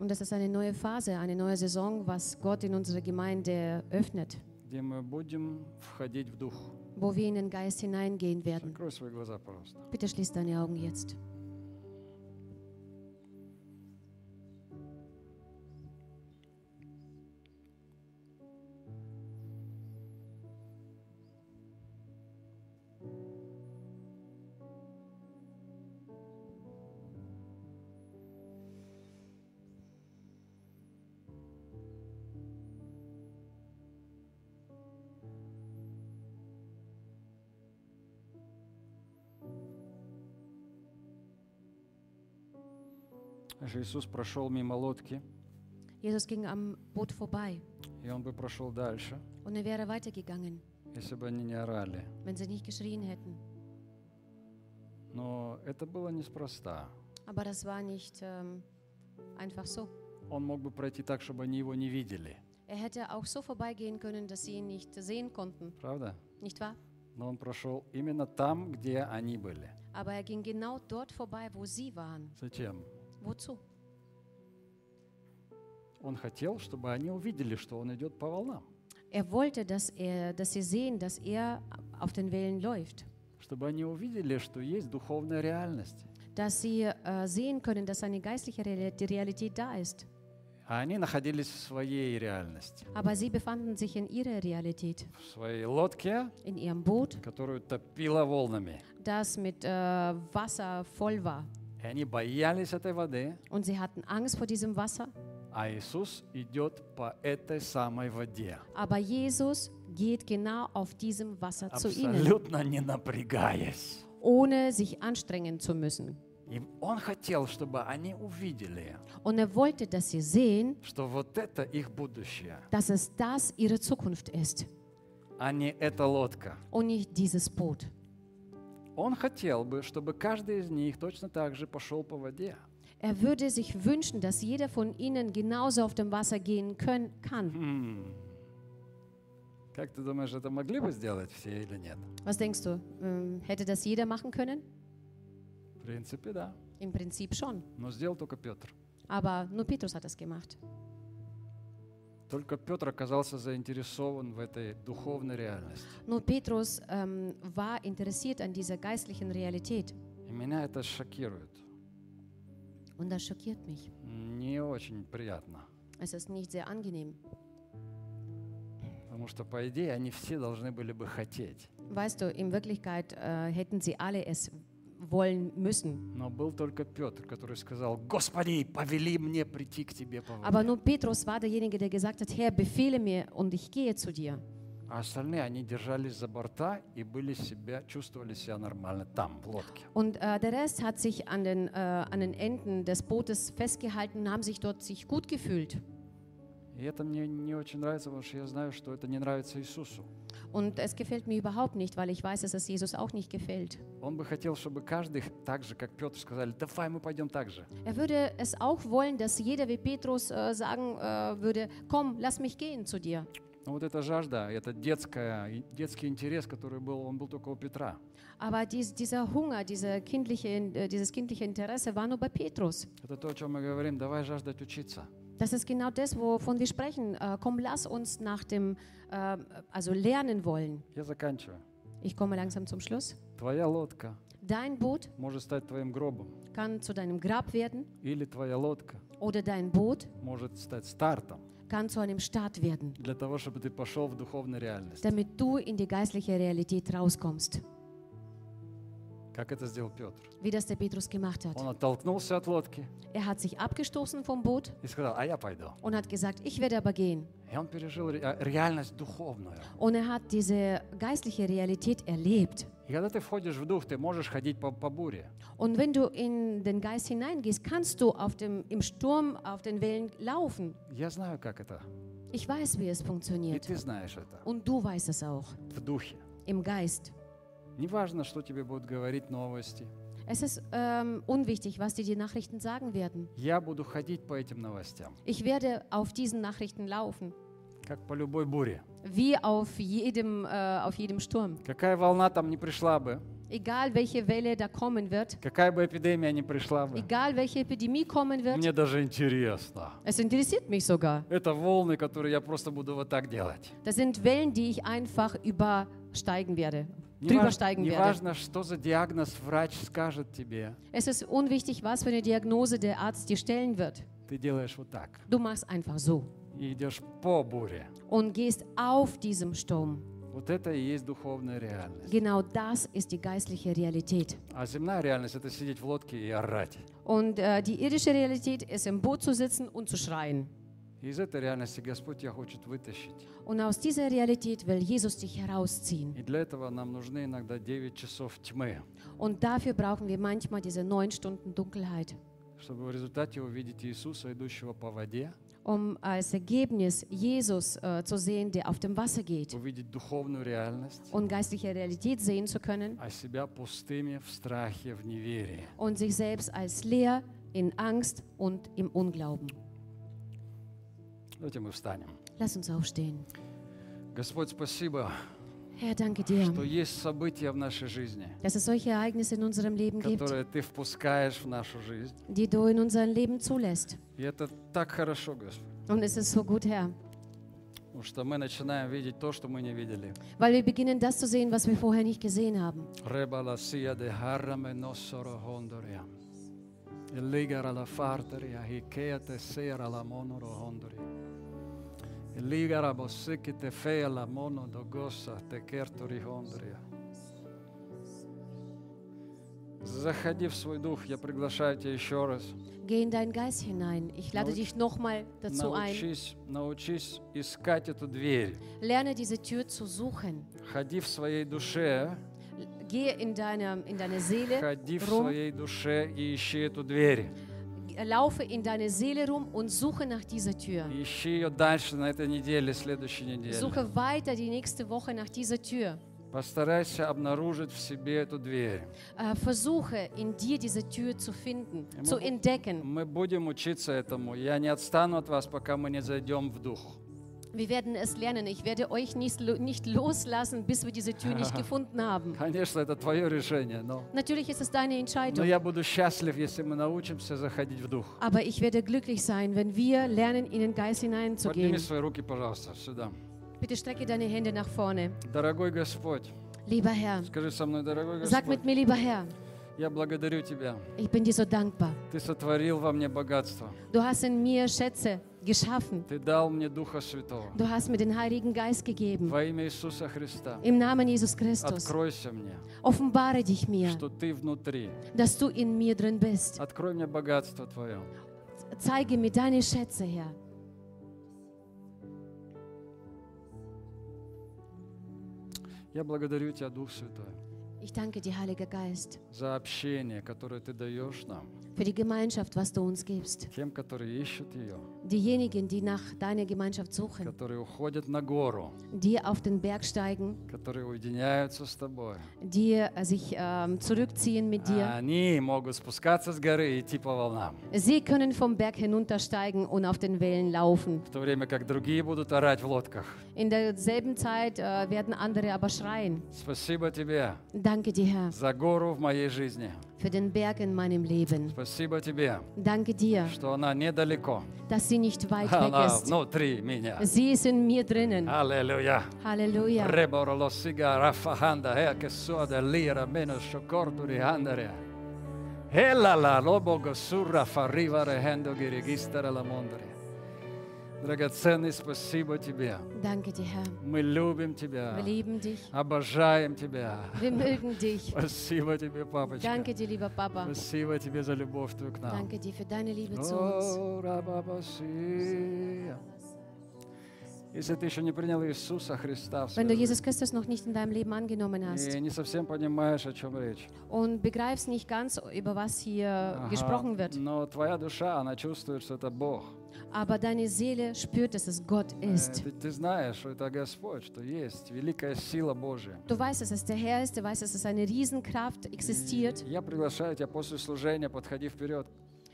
B: Und das ist eine neue Phase, eine neue Saison, was Gott in unserer Gemeinde öffnet. Wo wir in den Geist hineingehen werden. Bitte schließ deine Augen jetzt.
A: Знаешь, Иисус прошел мимо лодки,
B: Jesus ging am Boot vorbei
A: и Он бы прошел дальше,
B: und er wäre weitergegangen,
A: если бы они не орали.
B: wenn sie nicht geschrien hätten.
A: Но это было неспроста.
B: Aber das war nicht ähm, einfach so.
A: Он мог бы пройти так, чтобы они его не видели,
B: Er hätte auch so vorbeigehen können, dass sie ihn nicht sehen konnten,
A: правда?
B: nicht wahr?
A: Но Он прошел именно там, где они были.
B: Aber er ging genau dort vorbei, wo sie waren.
A: Зачем?
B: Wozu?
A: Он хотел, чтобы они увидели, что Он идет по волнам,
B: Er wollte, dass, er, dass sie sehen, dass er auf den Wellen läuft.
A: чтобы они увидели, что есть духовная реальность.
B: Dass sie äh, sehen können, dass eine geistliche Realität da ist.
A: А они находились в своей реальности,
B: Aber sie befanden sich in ihrer Realität,
A: в своей лодке,
B: in ihrem Boot,
A: которую топило волнами.
B: das mit äh, Wasser voll war.
A: И они боялись этой воды,
B: Und sie hatten Angst vor diesem Wasser.
A: а Иисус идет по этой самой воде,
B: Aber Jesus geht genau auf diesem Wasser zu ihnen,
A: абсолютно не напрягаясь.
B: ohne sich anstrengen zu müssen.
A: И Он хотел, чтобы они увидели,
B: Und er wollte, dass sie sehen,
A: что вот это их будущее,
B: dass es das ihre Zukunft ist
A: а не эта лодка.
B: und nicht dieses Boot.
A: Он хотел бы, чтобы каждый из них точно так же пошел по воде.
B: Er würde sich wünschen, dass jeder von ihnen genauso auf dem Wasser gehen können, kann.
A: М. Как ты думаешь, это могли бы сделать все или нет?
B: Was denkst du? ähm, Hätte das jeder machen können?
A: В принципе, да.
B: Im Prinzip schon.
A: Но сделал только Петр.
B: Aber nur Petrus hat das gemacht.
A: Только Петр оказался заинтересован в этой духовной реальности.
B: Nur Petrus ähm, war interessiert an dieser geistlichen Realität.
A: И меня это шокирует.
B: Und das schockiert mich.
A: Не очень приятно.
B: Es ist nicht sehr angenehm.
A: Потому что, по идее, они все должны были бы хотеть.
B: Weißt du, in Wirklichkeit äh, hätten sie alle es wollen müssen.
A: Но был только Петр, который сказал, Господи, повели мне прийти к Тебе по
B: Aber
A: воде.
B: nur Petrus war derjenige, der gesagt hat, Herr, befehle mir und ich gehe zu dir.
A: А остальные, они держались за борта и были себя, чувствовали себя нормально там, в лодке.
B: Und äh, der Rest hat sich an den, äh, an den Enden des Bootes festgehalten und haben sich dort sich gut gefühlt.
A: И это мне не очень нравится, потому что я знаю, что это не нравится Иисусу.
B: Und es gefällt mir überhaupt nicht, weil ich weiß, dass es Jesus auch nicht gefällt.
A: Он бы хотел, чтобы каждый, так же, как Петр, сказали, давай мы пойдем так же.
B: Er würde es auch wollen, dass jeder wie Petrus äh, sagen äh, würde, komm, lass mich gehen zu dir.
A: Но вот эта жажда, это детская, и- детский интерес, который был, он был только у Петра.
B: Aber dies, dieser Hunger, diese kindliche, äh, dieses kindliche Interesse war nur bei Petrus.
A: Это то, о чем мы говорим, давай жаждать учиться.
B: Das ist genau das, wovon wir sprechen. Äh, komm, lass uns nach dem, äh, also lernen wollen.
A: Я заканчиваю.
B: Ich komme langsam zum Schluss.
A: Твоя лодка
B: Dein Boot
A: может стать твоим гробом,
B: kann zu deinem Grab werden
A: или твоя лодка
B: oder dein Boot
A: может стать стартом
B: kann zu einem Start werden,
A: для того, чтобы ты пошел в духовную реальность.
B: damit du in die geistliche Realität rauskommst,
A: Как это сделал Петр?
B: wie das der Petrus gemacht hat.
A: Он оттолкнулся от лодки
B: Er hat sich abgestoßen vom Boot
A: и сказал, а я пойду.
B: und hat gesagt, ich werde aber gehen.
A: И он пережил ре- а, реальность духовную.
B: Und er hat diese geistliche Realität erlebt.
A: И когда ты входишь в дух, ты можешь ходить по, по буре.
B: Und wenn du in den Geist hineingehst, kannst du auf dem, im Sturm auf den Wellen laufen.
A: Я знаю, как это.
B: Ich weiß, wie es
A: И
B: funktioniert.
A: ты знаешь это.
B: Und du weißt es auch,
A: В духе.
B: im Geist.
A: Неважно, что тебе будут говорить новости.
B: Es ist ähm, unwichtig, was dir die Nachrichten sagen werden.
A: Я буду ходить по этим новостям,
B: Ich werde auf diesen Nachrichten laufen,
A: как по любой буре.
B: wie auf jedem, äh, auf jedem Sturm.
A: Какая волна там не пришла бы,
B: Egal welche Welle da kommen wird,
A: какая бы эпидемия не пришла бы,
B: egal welche Epidemie kommen wird,
A: мне даже интересно.
B: es interessiert mich sogar.
A: Это волны, которые я просто буду вот так делать.
B: Das sind Wellen, die ich einfach übersteigen werde, drüber
A: Неваж-
B: steigen werde.
A: Неважно, что за диагноз врач скажет тебе,
B: Es ist unwichtig, was für eine Diagnose der Arzt dir stellen wird.
A: ты делаешь вот так
B: Du machst einfach so
A: и идешь по буре.
B: und gehst auf diesem Sturm.
A: Вот это и есть духовная реальность.
B: Genau das ist die geistliche Realität.
A: А земная реальность – это сидеть в лодке и орать.
B: Und äh, die irdische Realität ist im Boot zu sitzen und zu schreien.
A: И из этой реальности Господь тебя хочет вытащить.
B: Und aus dieser Realität will Jesus dich herausziehen.
A: И для этого нам нужны иногда 9 часов тьмы,
B: Und dafür brauchen wir manchmal diese neun Stunden Dunkelheit,
A: чтобы в результате увидеть Иисуса, идущего по воде,
B: um als Ergebnis Jesus äh, zu sehen, der auf dem Wasser geht.
A: увидеть духовную реальность,
B: Und geistliche Realität sehen zu können
A: а себя пустыми в страхе, в неверии.
B: und sich selbst als leer in Angst und im Unglauben.
A: Давайте мы встанем.
B: Lass uns aufstehen.
A: Господь, спасибо,
B: Herr, danke dir,
A: что есть события в нашей жизни,
B: dass es solche Ereignisse in unserem Leben gibt,
A: которые Ты впускаешь в нашу жизнь.
B: die du in unser Leben zulässt.
A: И это так хорошо, Господь,
B: Und es ist so gut, Herr,
A: потому что мы начинаем видеть то, что мы не видели.
B: weil wir beginnen, das zu sehen, was wir vorher nicht gesehen haben.
A: Reba la sia de harame nosoro hondoria. Ligara la farteria, hikea te sera la monoro hondoria. Ligara bosiki te fea la mono dogosa кертори hondoria. Заходи в свой дух, я приглашаю тебя еще раз.
B: Geh in deinen Geist hinein. Ich lade
A: Nautsch-
B: dich nochmal dazu ein.
A: Научись, научись искать эту дверь.
B: Lerne diese Tür zu suchen.
A: Ходи в своей душе,
B: Gehe in deine, in deine Seele
A: ходи в
B: rum,
A: своей душе и ищи эту дверь.
B: Laufe in deine Seele rum und suche nach dieser Tür.
A: Ищи ее дальше на этой неделе, следующей неделе.
B: Suche weiter die nächste Woche nach dieser Tür.
A: Постарайся обнаружить в себе эту дверь.
B: Äh, versuche in dir diese Tür zu finden, zu entdecken.
A: Мы будем учиться этому. Я не отстану от вас, пока мы не зайдем в дух.
B: Wir werden es lernen. Ich werde euch nicht, lo- nicht loslassen, bis wir diese Tür nicht gefunden haben.
A: Конечно, это твое решение, но,
B: Natürlich ist es deine
A: но
B: Entscheidung.
A: я буду счастлив, если мы научимся заходить в дух.
B: Aber ich werde glücklich sein, wenn wir lernen, in den Geist
A: Подними
B: hineinzugehen.
A: свои руки, пожалуйста, сюда.
B: Bitte strecke deine Hände nach vorne.
A: Дорогой Господь,
B: Lieber Herr,
A: скажи со мной, дорогой
B: sag
A: Господь,
B: mit mir, lieber Herr,
A: я благодарю Тебя.
B: ich bin dir so dankbar.
A: Ты сотворил во мне богатство.
B: Du hast in mir Schätze geschaffen. Du hast mir den Heiligen Geist gegeben. Im Namen Jesus Christus. Offenbare dich mir, dass du in mir drin bist. Zeige mir deine Schätze, Herr.
A: Я благодарю Тебя, Дух Святой,
B: Ich danke dir, Heiliger Geist,
A: за общение, которое Ты даешь нам.
B: für die Gemeinschaft, was du uns gibst.
A: тем, которые ищут ее,
B: Diejenigen, die nach deiner Gemeinschaft suchen,
A: которые уходят на гору,
B: die auf den Berg steigen,
A: которые уединяются с тобой.
B: die äh, sich ähm, zurückziehen mit dir.
A: Они могут спускаться с горы и идти по волнам,
B: Sie können vom Berg hinuntersteigen und auf den Wellen laufen.
A: в то время как другие будут орать в лодках.
B: In derselben Zeit äh, werden andere aber schreien.
A: Спасибо тебе
B: Danke dir, Herr,
A: за гору в моей моей жизни.
B: Für den Berg in meinem Leben.
A: Спасибо тебе.
B: Danke dir.
A: Что она недалеко.
B: Dass sie nicht weit
A: она weg
B: ist.
A: внутри меня.
B: Sie ist in mir drinnen.
A: Аллилуйя. Аллилуйя. Реборо ло сига рафаханда э ке сода лира мено шокорду рихандаре. Элла ла лобого сурра фаррива рехендо гирегистера ла мондаре. Драгоценный, спасибо тебе.
B: Danke dir, Herr.
A: Мы любим
B: Wir
A: тебя,
B: lieben dich.
A: обожаем тебя.
B: Wir mögen dich.
A: Спасибо тебе, папочка.
B: Danke dir, lieber Papa.
A: Спасибо тебе за любовь твою к нам.
B: Danke dir für deine Liebe zu uns.
A: Если ты еще не принял Иисуса Христа
B: Wenn du Jesus Christus noch nicht in deinem Leben angenommen hast
A: и не совсем понимаешь, о чем речь,
B: und begreifst nicht ganz, über was hier gesprochen wird,
A: но твоя душа, она чувствует, что это Бог.
B: aber deine Seele spürt, dass es Gott ist. Du weißt, dass es der Herr ist, du weißt, dass es eine Riesenkraft existiert.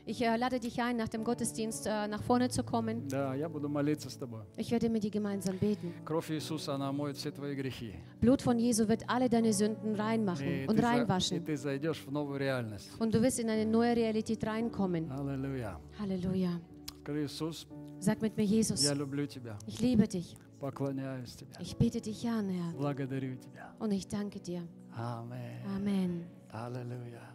B: Ich äh, lade dich ein, nach dem Gottesdienst äh, nach vorne zu kommen. Ich werde mit dir gemeinsam beten. Blut von Jesu wird alle deine Sünden reinmachen und reinwaschen. Und du wirst in eine neue Realität reinkommen.
A: Halleluja.
B: Halleluja.
A: Скажи, Иисус,
B: Sag mit mir, Jesus,
A: я люблю тебя,
B: ich liebe dich.
A: поклоняюсь тебе,
B: Ich bete dich an, Herr.
A: благодарю тебя.
B: Und ich danke dir.
A: Аминь.
B: Amen.
A: Аллилуйя.